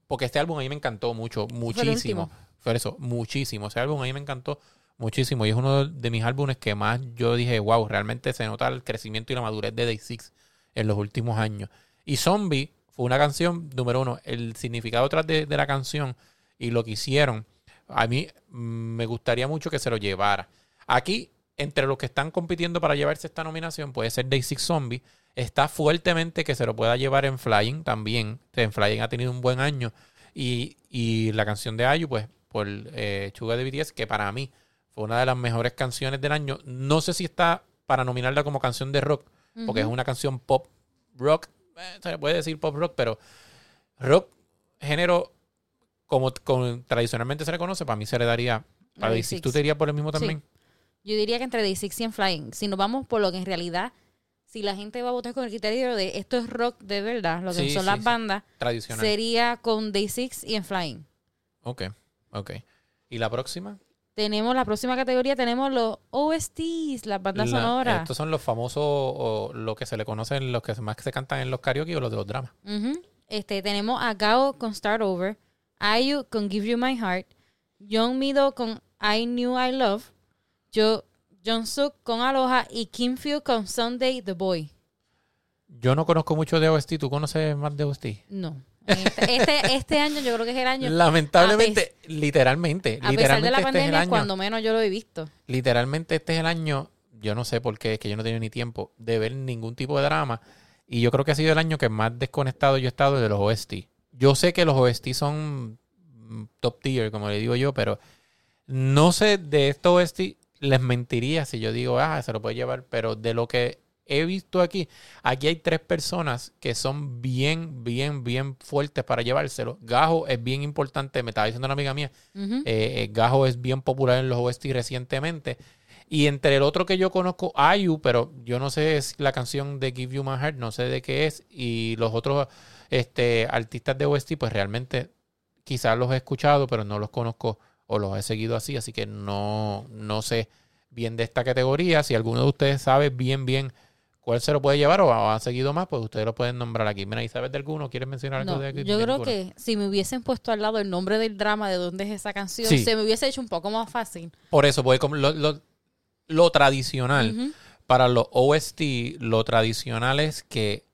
Porque este álbum a mí me encantó mucho, muchísimo. Fue eso, muchísimo. Ese álbum a mí me encantó muchísimo y es uno de mis álbumes que más yo dije, wow, realmente se nota el crecimiento y la madurez de Day Six en los últimos años. Y Zombie fue una canción, número uno, el significado detrás de, de la canción y lo que hicieron, a mí mm, me gustaría mucho que se lo llevara. Aquí, entre los que están compitiendo para llevarse esta nominación, puede ser Day Six Zombie. Está fuertemente que se lo pueda llevar en Flying también. En Flying ha tenido un buen año. Y, y la canción de Ayu, pues, por eh, Suga de BTS, que para mí fue una de las mejores canciones del año. No sé si está para nominarla como canción de rock, porque es una canción pop rock. eh, se puede decir pop rock, pero rock, género como, como tradicionalmente se le conoce, para mí se le daría. Para. Six. ¿Tú te irías por el mismo Sí. Yo diría que entre Day Six y In Flying. Si nos vamos por lo que en realidad, si la gente va a votar con el criterio de esto es rock de verdad, lo que Sí, son sí, las sí. bandas, Tradicional. sería con Day Six y In Flying. Ok, ok. ¿Y la próxima? Tenemos la próxima categoría, tenemos los OSTs, las bandas La- sonoras. Estos son los famosos, o lo que se le conocen, los que más se cantan en los karaoke o los de los dramas. Este, tenemos a Gao con Start Over, IU con Give You My Heart, Young Mido con I Knew I Love, Jo, Suk con Aloha y Kim Phyuk con Sunday the Boy. Yo no conozco mucho de OST. ¿Tú conoces más de OST? No. Este, este, este año yo creo que es el año. Lamentablemente, literalmente, A pesar de literalmente la este es pandemia, año. cuando menos yo lo he visto. Literalmente este es el año, yo no sé por qué, es que yo no he tenido ni tiempo de ver ningún tipo de drama. Y yo creo que ha sido el año que más desconectado yo he estado de los OST. Yo sé que los OST son mm, top tier, como le digo yo, pero no sé de estos OST, les mentiría si yo digo, ah, se lo puede llevar, pero de lo que he visto aquí, aquí hay tres personas que son bien, bien, bien fuertes para llevárselo. Gajo es bien importante, me estaba diciendo una amiga mía, eh, Gajo es bien popular en los OST recientemente. Y entre el otro que yo conozco, Ayu, pero yo no sé si la canción de Give You My Heart, no sé de qué es. Y los otros este, artistas de OST, pues realmente quizás los he escuchado, pero no los conozco o los he seguido así. Así que no, no sé bien de esta categoría. Si alguno de ustedes sabe bien, bien cuál se lo puede llevar o ha seguido más, pues ustedes lo pueden nombrar aquí. Mira, Isabel de alguno, ¿quieres mencionar algo No, de aquí? yo creo alguno? que si me hubiesen puesto al lado el nombre del drama de dónde es esa canción, Sí. se me hubiese hecho un poco más fácil. Por eso, porque como lo, lo- lo tradicional. Para los OST, lo tradicional es que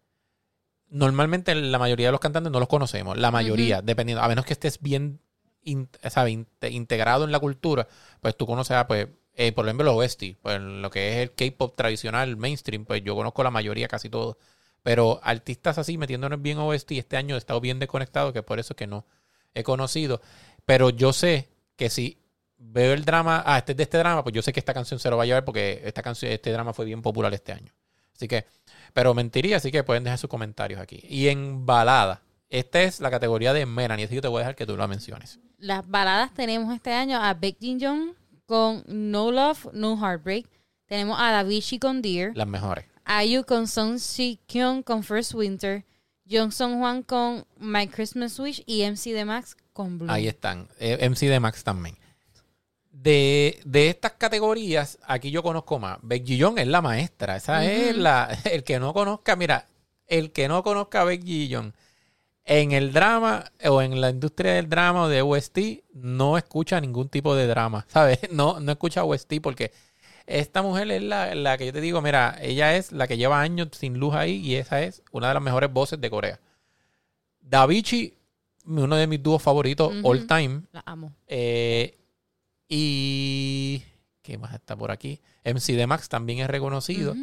normalmente la mayoría de los cantantes no los conocemos. La mayoría, dependiendo, a menos que estés bien integrado en la cultura, pues tú conoces, a, pues, eh, por ejemplo, los OST, pues lo que es el K-pop tradicional, mainstream, pues yo conozco la mayoría, casi todo. Pero artistas así, metiéndonos bien OST, este año he estado bien desconectado, que por eso es que no he conocido. Pero yo sé que si veo el drama, ah, este es de este drama, pues yo sé que esta canción se lo va a llevar porque esta canción, este drama fue bien popular este año. Así que, pero mentiría, así que pueden dejar sus comentarios aquí. Y en balada, esta es la categoría de Melanie, así que te voy a dejar que tú la menciones. Las baladas tenemos este año a Baek Jin Young con No Love, No Heartbreak. Tenemos a Davichi con Dear. Las mejores. IU con Song Si Kyung con First Winter. Jung Song Hwan con My Christmas Wish. Y MC de Max con Blue. Ahí están. Eh, MC de Max también. De, de estas categorías, aquí yo conozco más. Becky Young es la maestra. Esa es la. El que no conozca, mira, el que no conozca a Becky Young en el drama o en la industria del drama o de OST no escucha ningún tipo de drama, ¿sabes? No, no escucha OST porque esta mujer es la, la, que yo te digo, mira, ella es la que lleva años sin luz ahí y esa es una de las mejores voces de Corea. Davichi, uno de mis dúos favoritos Ujú. all time. La amo. Eh, y... ¿Qué más está por aquí? MC de Max también es reconocido.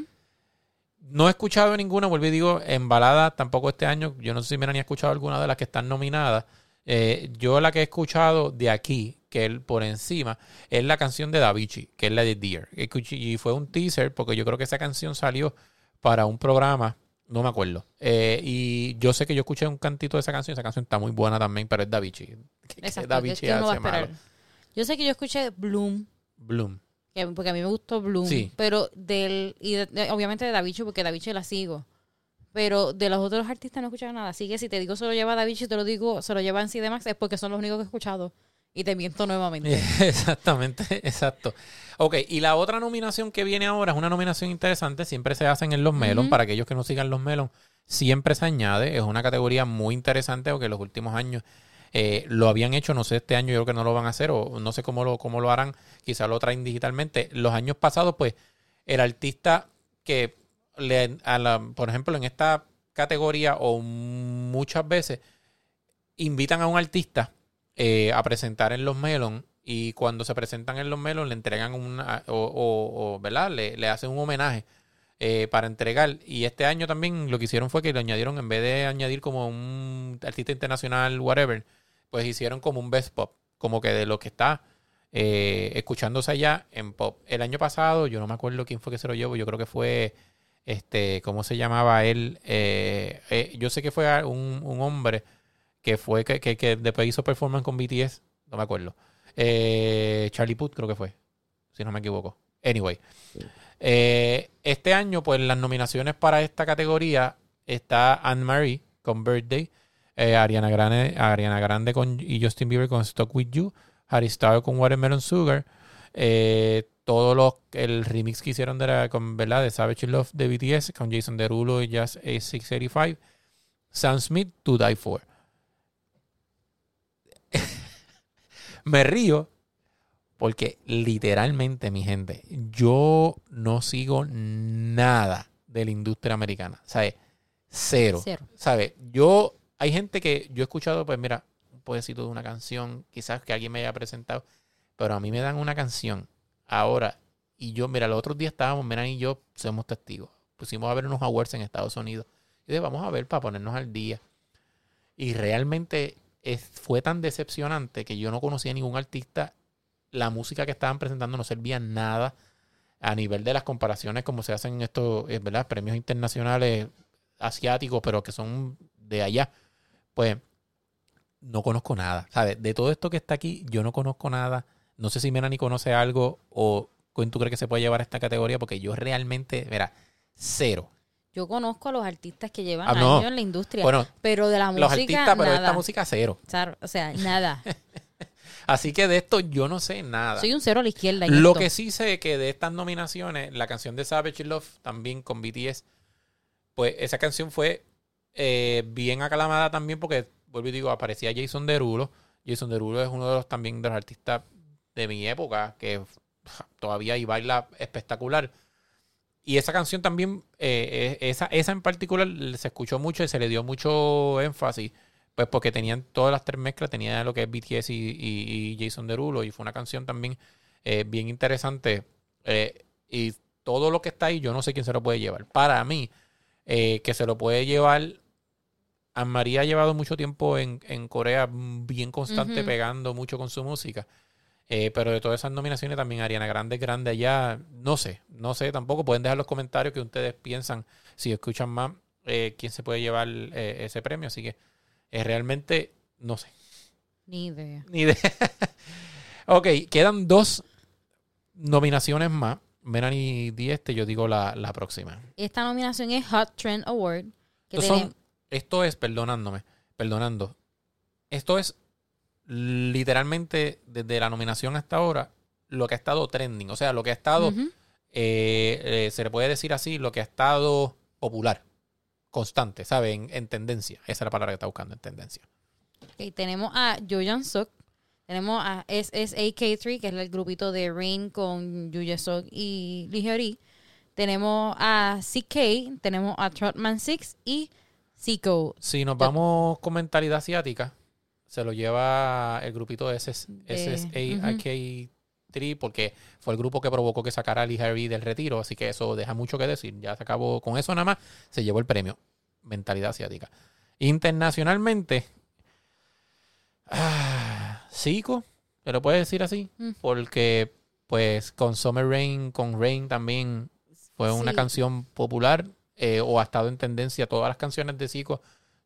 No he escuchado ninguna, vuelvo y digo, en balada tampoco este año. Yo no sé si me han escuchado alguna de las que están nominadas. Eh, yo la que he escuchado de aquí, que él por encima, es la canción de Davichi, que es la de Dear. Y fue un teaser, porque yo creo que esa canción salió para un programa, no me acuerdo. Eh, y yo sé que yo escuché un cantito de esa canción, esa canción está muy buena también, pero es Davichi. ¿Qué- qué Exacto. Que hace malo? Yo sé que yo escuché Bloom, Bloom. Que- porque a mí me gustó Bloom, Sí. pero del y de- obviamente de Davichi porque Davichi la sigo. Pero de los otros artistas no he escuchado nada. Así que si te digo se lo lleva Davichi, te lo digo, se lo lleva en Max es porque son los únicos que he escuchado. Y te miento nuevamente. Exactamente, exacto. Ok, y la otra nominación que viene ahora es una nominación interesante, siempre se hacen en los Melon, Ujú. para aquellos que no sigan los Melon, siempre se añade, es una categoría muy interesante porque los últimos años eh, lo habían hecho, no sé, este año yo creo que no lo van a hacer o no sé cómo lo, cómo lo harán, quizá lo traen digitalmente. Los años pasados, pues, el artista que, le, a la, por ejemplo, en esta categoría o muchas veces invitan a un artista eh, a presentar en los Melon y cuando se presentan en los Melon le entregan una o, ¿verdad? Le, le hacen un homenaje eh, para entregar y este año también lo que hicieron fue que le añadieron en vez de añadir como un artista internacional whatever pues hicieron como un best pop como que de lo que está eh, escuchándose allá en pop el año pasado yo no me acuerdo quién fue que se lo llevó yo creo que fue este cómo se llamaba él Eh, eh, yo sé que fue un, un hombre que fue que, que, que después hizo performance con BTS, no me acuerdo. Charlie Puth creo que fue, si no me equivoco. Anyway, este año, pues las nominaciones para esta categoría está Anne Marie con Birthday, eh, Ariana Grande, Ariana Grande con, y Justin Bieber con Stuck With You, Harry Styles con Watermelon Sugar, eh, todos los el remix que hicieron de la, con verdad de Savage Love de BTS con Jason Derulo y Jazz A685, Sam Smith To Die For. me río porque literalmente, mi gente, yo no sigo nada de la industria americana. ¿Sabes? Cero. Cero. ¿Sabes? Yo, hay gente que yo he escuchado, pues mira, un pedacito de una canción, quizás que alguien me haya presentado, pero a mí me dan una canción ahora y yo, mira, los otros días estábamos, mira, y yo somos testigos. Pusimos a ver unos awards en Estados Unidos. Y dije, vamos a ver para ponernos al día. Y realmente fue tan decepcionante que yo no conocía a ningún artista. La música que estaban presentando no servía nada a nivel de las comparaciones como se hacen en estos eh, premios internacionales asiáticos, pero que son de allá. Pues no conozco nada. ¿sabes? De todo esto que está aquí, yo no conozco nada. No sé si Melanie conoce algo o tú crees que se puede llevar a esta categoría, porque yo realmente, mira, cero. Yo conozco a los artistas que llevan Ah, no. años en la industria, Bueno, pero de la los música artistas, pero nada. esta música cero. O sea, O sea, nada. Así que de esto yo no sé nada. Soy un cero a la izquierda. en Lo esto. que sí sé que de estas nominaciones, la canción de Savage Love también con BTS, pues esa canción fue eh, bien aclamada también porque, vuelvo y digo, aparecía Jason Derulo. Jason Derulo es uno de los también de los artistas de mi época que todavía y baila espectacular. Y esa canción también, eh, esa, esa en particular se escuchó mucho y se le dio mucho énfasis, pues porque tenían todas las tres mezclas, tenía lo que es BTS y, y- y Jason Derulo y fue una canción también eh, bien interesante. y todo lo que está ahí, yo no sé quién se lo puede llevar. Para mí, que se lo puede llevar. Anne María ha llevado mucho tiempo en, en Corea, mm, bien constante, pegando mucho con su música. Eh, pero de todas esas nominaciones también Ariana Grande es grande allá. No sé, no sé tampoco. Pueden dejar los comentarios que ustedes piensan, si escuchan más, eh, quién se puede llevar eh, ese premio. Así que realmente no sé. Ni idea. Ni idea. ok, quedan dos nominaciones más. Melanie di este, yo digo la, la próxima. Esta nominación es Hot Trend Award. Que tiene- son- esto es, perdonándome, perdonando. Esto es literalmente desde la nominación hasta ahora lo que ha estado trending. O sea, lo que ha estado, eh, eh, se le puede decir así, lo que ha estado popular. constante, ¿sabes? En, en tendencia. Esa es la palabra que está buscando, en tendencia. Ok, tenemos a Jojan Suk. Tenemos a SSAK3, que es el grupito de Rain con Yuya Sok y Lee Hyori. Tenemos a CK, tenemos a Trotman 6 y Zico. Si nos vamos con mentalidad asiática, se lo lleva el grupito de SS, De- SSAIK3 porque fue el grupo que provocó que sacara a Lee Harvey del retiro, así que eso deja mucho que decir. Ya se acabó con eso nada más, se llevó el premio. Mentalidad asiática. Internacionalmente, ah, Zico, ¿te lo puedes decir así? Mm. Porque pues con Summer Rain, con Rain también fue una canción popular eh, o ha estado en tendencia. Todas las canciones de Zico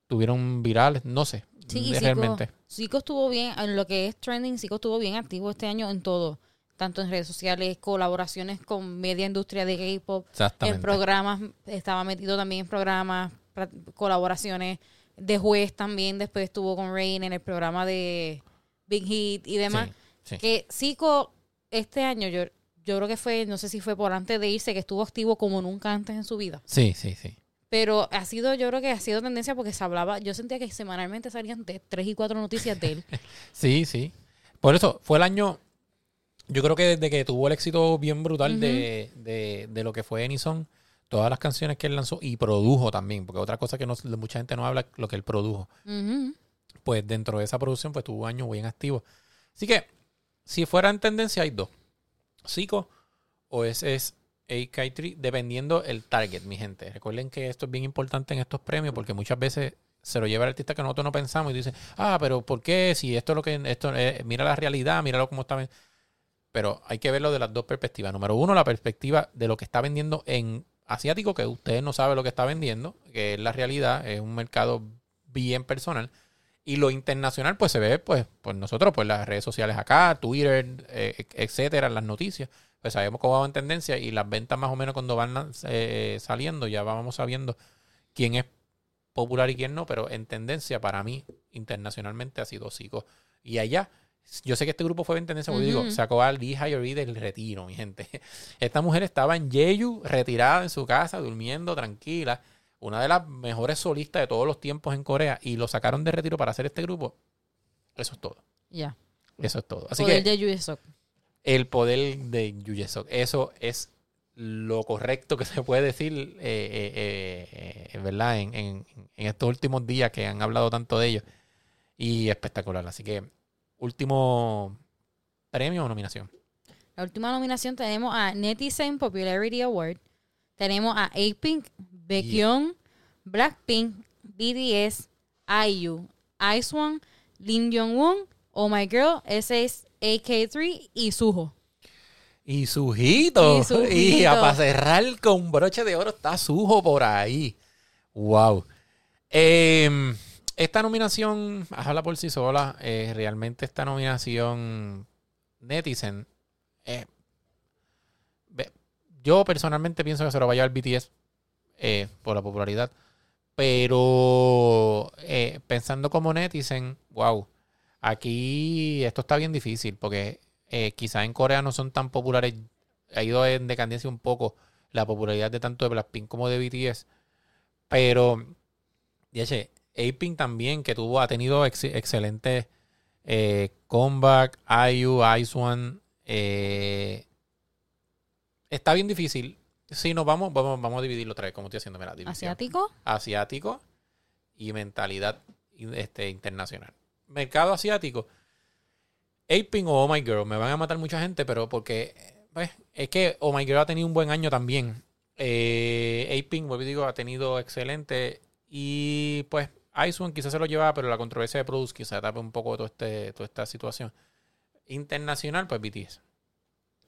tuvieron virales, no sé, Sí, Zico, realmente. Zico estuvo bien, en lo que es trending, Zico estuvo bien activo este año en todo. Tanto en redes sociales, colaboraciones con media industria de K-pop, en programas, estaba metido también en programas, colaboraciones de juez también, después estuvo con Rain en el programa de Big Hit y demás. Sí, sí. Que Zico este año, yo, yo creo que fue, no sé si fue por antes de irse, que estuvo activo como nunca antes en su vida. Sí, sí, sí. Pero ha sido, yo creo que ha sido tendencia porque se hablaba, yo sentía que semanalmente salían de tres y cuatro noticias de él. Sí, sí. Por eso fue el año. Yo creo que desde que tuvo el éxito bien brutal de, de, de lo que fue Enison, todas las canciones que él lanzó y produjo también, porque otra cosa que no, mucha gente no habla, lo que él produjo. Pues dentro de esa producción, pues tuvo un año bien activo. Así que, si fuera en tendencia, hay dos: Zico o ese es AK3, dependiendo el target, mi gente. Recuerden que esto es bien importante en estos premios, porque muchas veces se lo lleva el artista que nosotros no pensamos y dice, ah, pero ¿por qué? Si esto es lo que, esto es- mira la realidad, míralo cómo está. ven-". Pero hay que verlo de las dos perspectivas. Número uno, la perspectiva de lo que está vendiendo en asiático, que usted no sabe lo que está vendiendo, que es la realidad, es un mercado bien personal. Y lo internacional, pues se ve, pues, pues nosotros, pues las redes sociales acá, Twitter, eh, etcétera, las noticias, pues sabemos cómo va en tendencia y las ventas más o menos cuando van eh, saliendo, ya vamos sabiendo quién es popular y quién no, pero en tendencia para mí internacionalmente ha sido Zico. Y allá, yo sé que este grupo fue en tendencia, porque Ujú. digo, sacó a Lee Hyori del retiro, mi gente. Esta mujer estaba en Jeju, retirada en su casa, durmiendo tranquila, una de las mejores solistas de todos los tiempos en Corea, y lo sacaron de retiro para hacer este grupo. Eso es todo. Ya. Eso es todo. Así Poder que de Yuesok. el poder de Yuyesok, eso es lo correcto que se puede decir, eh, eh, eh, eh, ¿verdad? En, en- en estos últimos días que han hablado tanto de ellos. Y espectacular. Así que, último premio o nominación. La última nominación tenemos a Netizen Popularity Award. Tenemos a A-Pink, Baekhyun, Blackpink, BTS, IU, IZ*ONE, Lim Jong-un, Oh My Girl, SSAK3 y Suho. Y Sujito. Y Sujito. Y a para cerrar con broche de oro está Sujo por ahí. Wow. Em, esta nominación habla por sí sola. Eh, realmente esta nominación Netizen. eh, yo personalmente pienso que se lo va a llevar BTS eh, por la popularidad. Pero eh, pensando como Netizen, wow. Aquí esto está bien difícil porque eh, quizás en Corea no son tan populares. Ha ido en decadencia un poco la popularidad de tanto de Blackpink como de BTS. Pero, dice, A-Pink también, que tuvo, ha tenido ex- excelente eh, comeback, IU, IZ*ONE. eh, está bien difícil. Si nos vamos, vamos, vamos a dividirlo otra vez, como estoy haciendo, mira, división ¿Asiático? asiático y mentalidad este, internacional. Mercado asiático. Aping o Oh My Girl. Me van a matar mucha gente, pero porque pues, es que Oh My Girl ha tenido un buen año también. Eh, Aping, vuelvo digo, ha tenido excelente. Y pues Iceone quizás se lo llevaba, pero la controversia de Produce quizás tape un poco todo este, toda esta situación. Internacional, pues BTS.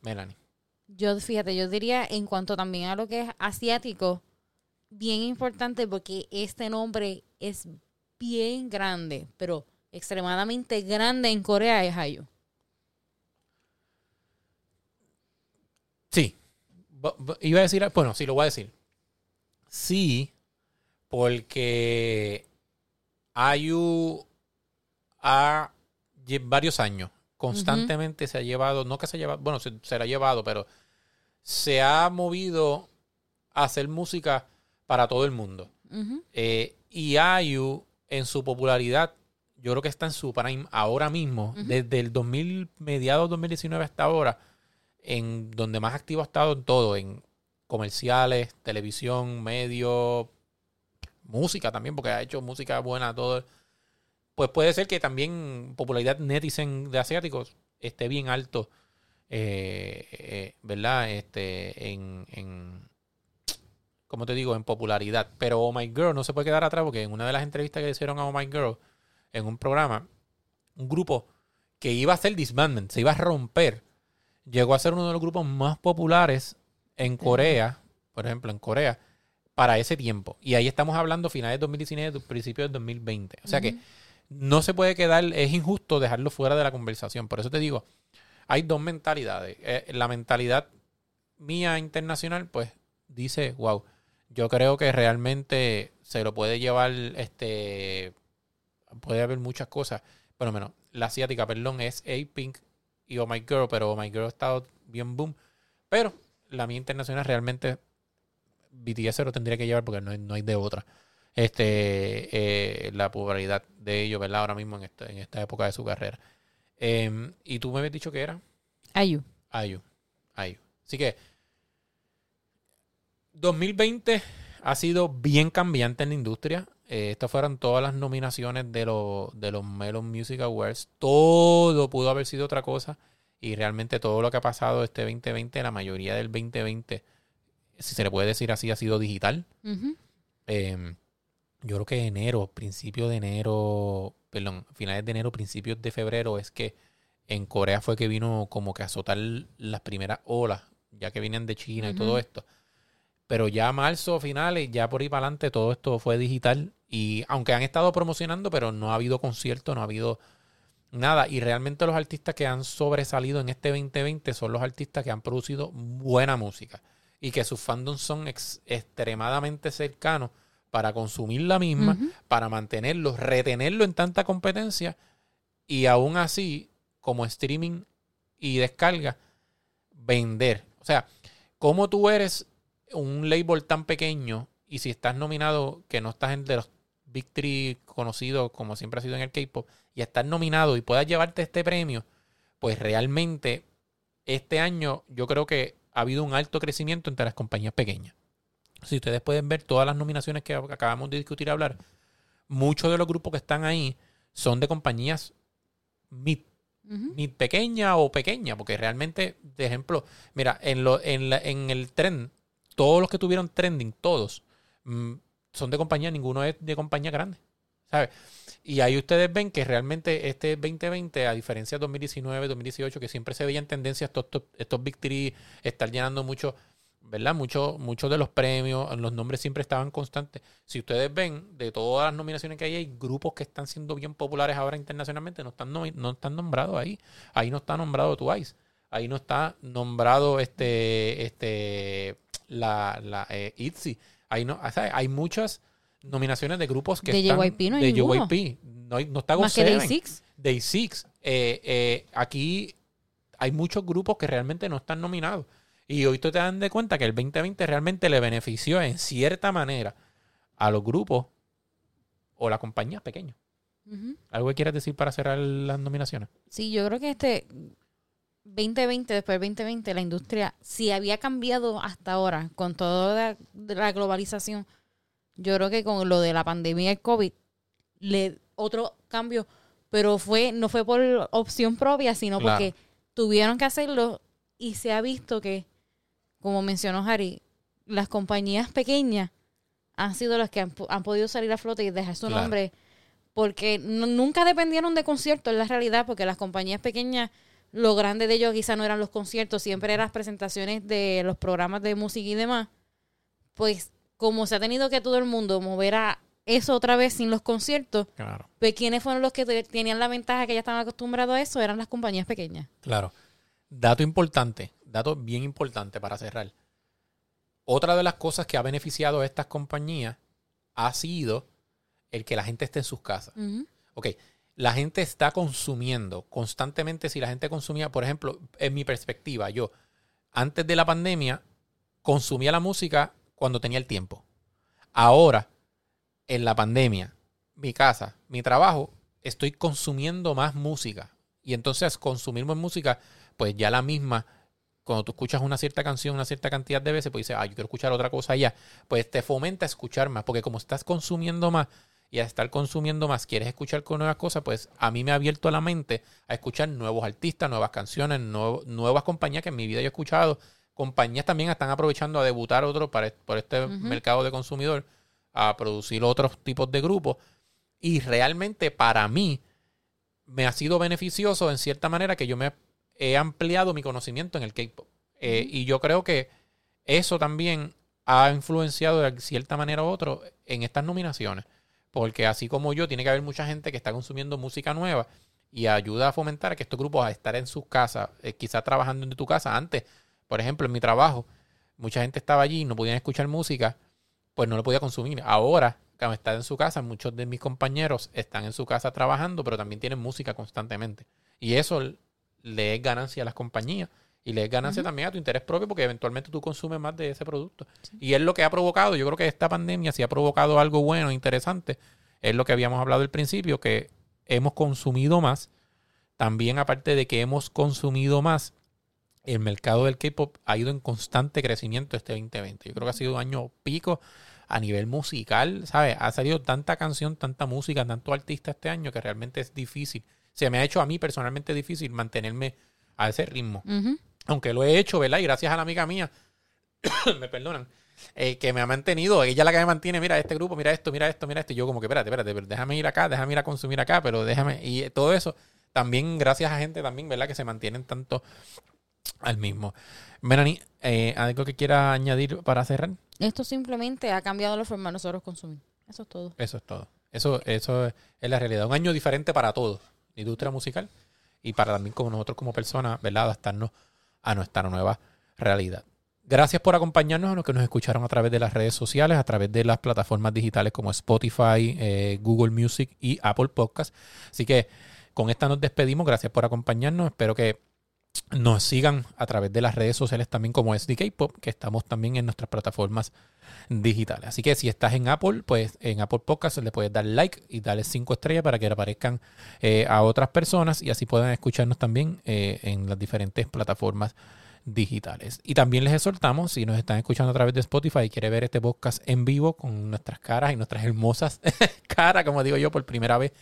Melanie. Yo, fíjate, yo diría en cuanto también a lo que es asiático, bien importante porque este nombre es bien grande, pero extremadamente grande en Corea es IU. Sí. Iba a decir, bueno, sí, lo voy a decir. Sí, porque IU ha varios años constantemente se ha llevado, no que se ha llevado, bueno, se, se la ha llevado, pero se ha movido a hacer música para todo el mundo. Eh, y IU, en su popularidad, yo creo que está en su prime ahora mismo, desde el 2000, mediados 2019 hasta ahora, en donde más activo ha estado en todo, en comerciales, televisión, medios, música también, porque ha hecho música buena, todo. Pues puede ser que también popularidad netizen de asiáticos esté bien alto, eh, eh, ¿verdad? Este, en, en, como te digo, en popularidad. Pero Oh My Girl no se puede quedar atrás porque en una de las entrevistas que le hicieron a Oh My Girl, en un programa, un grupo que iba a hacer disbandment, se iba a romper, llegó a ser uno de los grupos más populares en Corea, por ejemplo, en Corea, para ese tiempo. Y ahí estamos hablando finales de 2019, principios del 2020. O sea que. No se puede quedar, es injusto dejarlo fuera de la conversación. Por eso te digo, hay dos mentalidades. Eh, la mentalidad mía internacional, pues, dice, wow, yo creo que realmente se lo puede llevar, este, puede haber muchas cosas, pero menos, la asiática, perdón, es A-Pink y Oh My Girl, pero Oh My Girl ha estado bien boom. Pero la mía internacional realmente BTS se lo tendría que llevar porque no no hay de otra. Este, eh, la popularidad de ellos, ¿verdad? Ahora mismo en esta, en esta época de su carrera. Eh, y tú me habías dicho que era IU. IU. IU. Así que 2020 ha sido bien cambiante en la industria. Eh, estas fueron todas las nominaciones de, los de los Melon Music Awards. Todo pudo haber sido otra cosa. Y realmente todo lo que ha pasado este 2020, la mayoría del 2020, si se le puede decir así, ha sido digital. Eh, yo creo que enero, principio de enero, perdón, finales de enero, principios de febrero, es que en Corea fue que vino como que a azotar las primeras olas, ya que vienen de China y todo esto. Pero ya marzo, finales, ya por ahí para adelante, todo esto fue digital. Y aunque han estado promocionando, pero no ha habido concierto, no ha habido nada. Y realmente los artistas que han sobresalido en este 2020 son los artistas que han producido buena música y que sus fandoms son ex- extremadamente cercanos para consumir la misma, para mantenerlo, retenerlo en tanta competencia y aún así, como streaming y descarga, vender. O sea, como tú eres un label tan pequeño y si estás nominado, que no estás en de los Big Three conocidos como siempre ha sido en el K-pop, y estás nominado y puedas llevarte este premio, pues realmente este año yo creo que ha habido un alto crecimiento entre las compañías pequeñas. Si ustedes pueden ver todas las nominaciones que acabamos de discutir y hablar, muchos de los grupos que están ahí son de compañías mid, mid pequeña o pequeña, porque realmente, de ejemplo, mira, en, lo, en, la- en el trend, todos los que tuvieron trending, todos, mm, son de compañía, ninguno es de compañía grande, ¿sabes? Y ahí ustedes ven que realmente este 2020, a diferencia de 2019, 2018, que siempre se veían tendencias, estos, estos, estos Big Three, estar llenando mucho, ¿verdad? Muchos muchos de los premios, los nombres siempre estaban constantes. Si ustedes ven, de todas las nominaciones que hay, hay grupos que están siendo bien populares ahora internacionalmente, no están, nomi- no están nombrados ahí. Ahí no está nombrado Twice. Ahí no está nombrado este, este, la, la eh, ITZY. Ahí no, o sea, hay muchas nominaciones de grupos que De están JYP no hay de. JYP. No, hay- no está Más que GOT7. Day Six. Day Six. Eh, eh, aquí hay muchos grupos que realmente no están nominados. Y hoy tú te dan de cuenta que el 2020 realmente le benefició en cierta manera a los grupos o las compañías pequeñas. ¿Algo que quieras decir para cerrar las nominaciones? Sí, yo creo que este 2020, después del 2020, la industria, si había cambiado hasta ahora con toda la, globalización, yo creo que con lo de la pandemia del COVID, le otro cambio, pero fue no fue por opción propia, sino Claro. porque tuvieron que hacerlo y se ha visto que, como mencionó Harry, las compañías pequeñas han sido las que han, han podido salir a flote y dejar su Claro. nombre porque nu- nunca dependieron de conciertos, en la realidad, porque las compañías pequeñas, lo grande de ellos quizá no eran los conciertos, siempre eran las presentaciones de los programas de música y demás. Pues como se ha tenido que todo el mundo mover a eso otra vez sin los conciertos, Claro. pues ¿quiénes fueron los que te- tenían la ventaja que ya estaban acostumbrados a eso? Eran las compañías pequeñas. Claro. Dato importante, dato bien importante para cerrar. Otra de las cosas que ha beneficiado a estas compañías ha sido el que la gente esté en sus casas. Ujú. Ok, la gente está consumiendo constantemente. Si la gente consumía, por ejemplo, en mi perspectiva, yo antes de la pandemia consumía la música cuando tenía el tiempo. Ahora en la pandemia, mi casa, mi trabajo, estoy consumiendo más música. Y entonces consumir más música, pues ya la misma, cuando tú escuchas una cierta canción una cierta cantidad de veces, pues dices, ah, yo quiero escuchar otra cosa allá. Pues te fomenta escuchar más, porque como estás consumiendo más y a estar consumiendo más, quieres escuchar con nuevas cosas, pues a mí me ha abierto la mente a escuchar nuevos artistas, nuevas canciones, nuevas compañías que en mi vida yo he escuchado. Compañías también están aprovechando a debutar otros para, por este mercado de consumidor, a producir otros tipos de grupos. Y realmente para mí me ha sido beneficioso en cierta manera que yo me he ampliado mi conocimiento en el K-pop. Eh, y yo creo que eso también ha influenciado de cierta manera u otra en estas nominaciones. Porque así como yo, tiene que haber mucha gente que está consumiendo música nueva y ayuda a fomentar a que estos grupos a estar en sus casas, eh, quizás trabajando en tu casa. Antes, por ejemplo, en mi trabajo, mucha gente estaba allí y no podían escuchar música, pues no lo podía consumir. Ahora, cuando está en su casa, muchos de mis compañeros están en su casa trabajando, pero también tienen música constantemente. Y eso le es ganancia a las compañías y le es ganancia también a tu interés propio porque eventualmente tú consumes más de ese producto. Y es lo que ha provocado, yo creo que esta pandemia sí ha provocado algo bueno, interesante, es lo que habíamos hablado al principio, que hemos consumido más. También aparte de que hemos consumido más, el mercado del K-Pop ha ido en constante crecimiento este 2020. Yo creo que ha sido un año pico a nivel musical, ¿sabes? Ha salido tanta canción, tanta música, tanto artista este año que realmente es difícil se me ha hecho a mí personalmente difícil mantenerme a ese ritmo. Aunque lo he hecho, ¿verdad? Y gracias a la amiga mía, me perdonan, eh, que me ha mantenido, ella es la que me mantiene, mira este grupo, mira esto, mira esto, mira esto. Y yo como que, espérate, espérate, pero déjame ir acá, déjame ir a consumir acá, pero déjame... Y todo eso, también gracias a gente también, ¿verdad? Que se mantienen tanto al mismo. Melanie, eh, ¿algo que quiera añadir para cerrar? Esto simplemente ha cambiado la forma de nosotros consumir. Eso es todo. Eso es todo. Eso, eso es la realidad. Un año diferente para todos industria musical y para también como nosotros como personas, ¿verdad? Adaptarnos a nuestra nueva realidad. Gracias por acompañarnos a los que nos escucharon a través de las redes sociales, a través de las plataformas digitales como Spotify, eh, Google Music y Apple Podcast. Así que con esta nos despedimos. Gracias por acompañarnos. Espero que nos sigan a través de las redes sociales también como SDK Pop, que estamos también en nuestras plataformas digitales. Así que si estás en Apple, pues en Apple Podcast le puedes dar like y darle cinco estrellas para que aparezcan eh, a otras personas y así puedan escucharnos también eh, en las diferentes plataformas digitales. Y también les exhortamos, si nos están escuchando a través de Spotify y quiere ver este podcast en vivo con nuestras caras y nuestras hermosas caras, como digo yo, por primera vez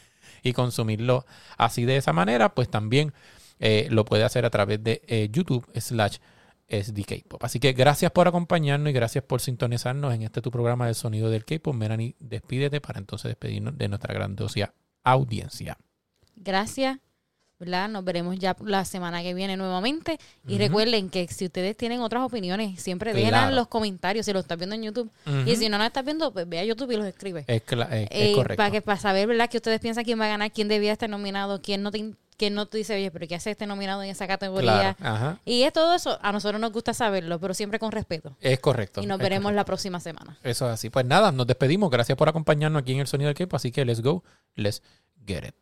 y consumirlo así de esa manera, pues también eh, lo puede hacer a través de YouTube slash SDK Pop. Así que gracias por acompañarnos y gracias por sintonizarnos en este tu programa de sonido del K-Pop. Melanie, despídete para entonces despedirnos de nuestra grandiosa audiencia. Gracias. ¿verdad? Nos veremos ya la semana que viene nuevamente. Y recuerden que si ustedes tienen otras opiniones, siempre dejen los comentarios si lo estás viendo en YouTube. Y si no nos estás viendo, pues ve a YouTube y los escribe. Es, eh, correcto. Para, que, para saber, ¿verdad? Que ustedes piensan quién va a ganar, quién debía estar nominado, quién no te que no te dice, oye, pero ¿qué hace este nominado en esa categoría? Y es todo eso, a nosotros nos gusta saberlo, pero siempre con respeto. Es correcto. Y nos veremos la próxima semana. Eso es así. Pues nada, nos despedimos. Gracias por acompañarnos aquí en el Sonido del Kepo. Así que let's go, let's get it.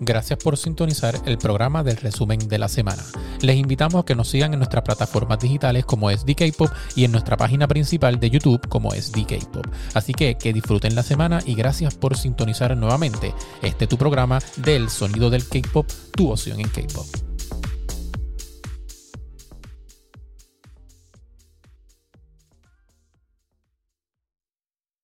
Gracias por sintonizar el programa del resumen de la semana. Les invitamos a que nos sigan en nuestras plataformas digitales como es Pop y en nuestra página principal de YouTube como es Pop. Así que que disfruten la semana y gracias por sintonizar nuevamente este tu programa del sonido del K-pop, tu opción en K-pop.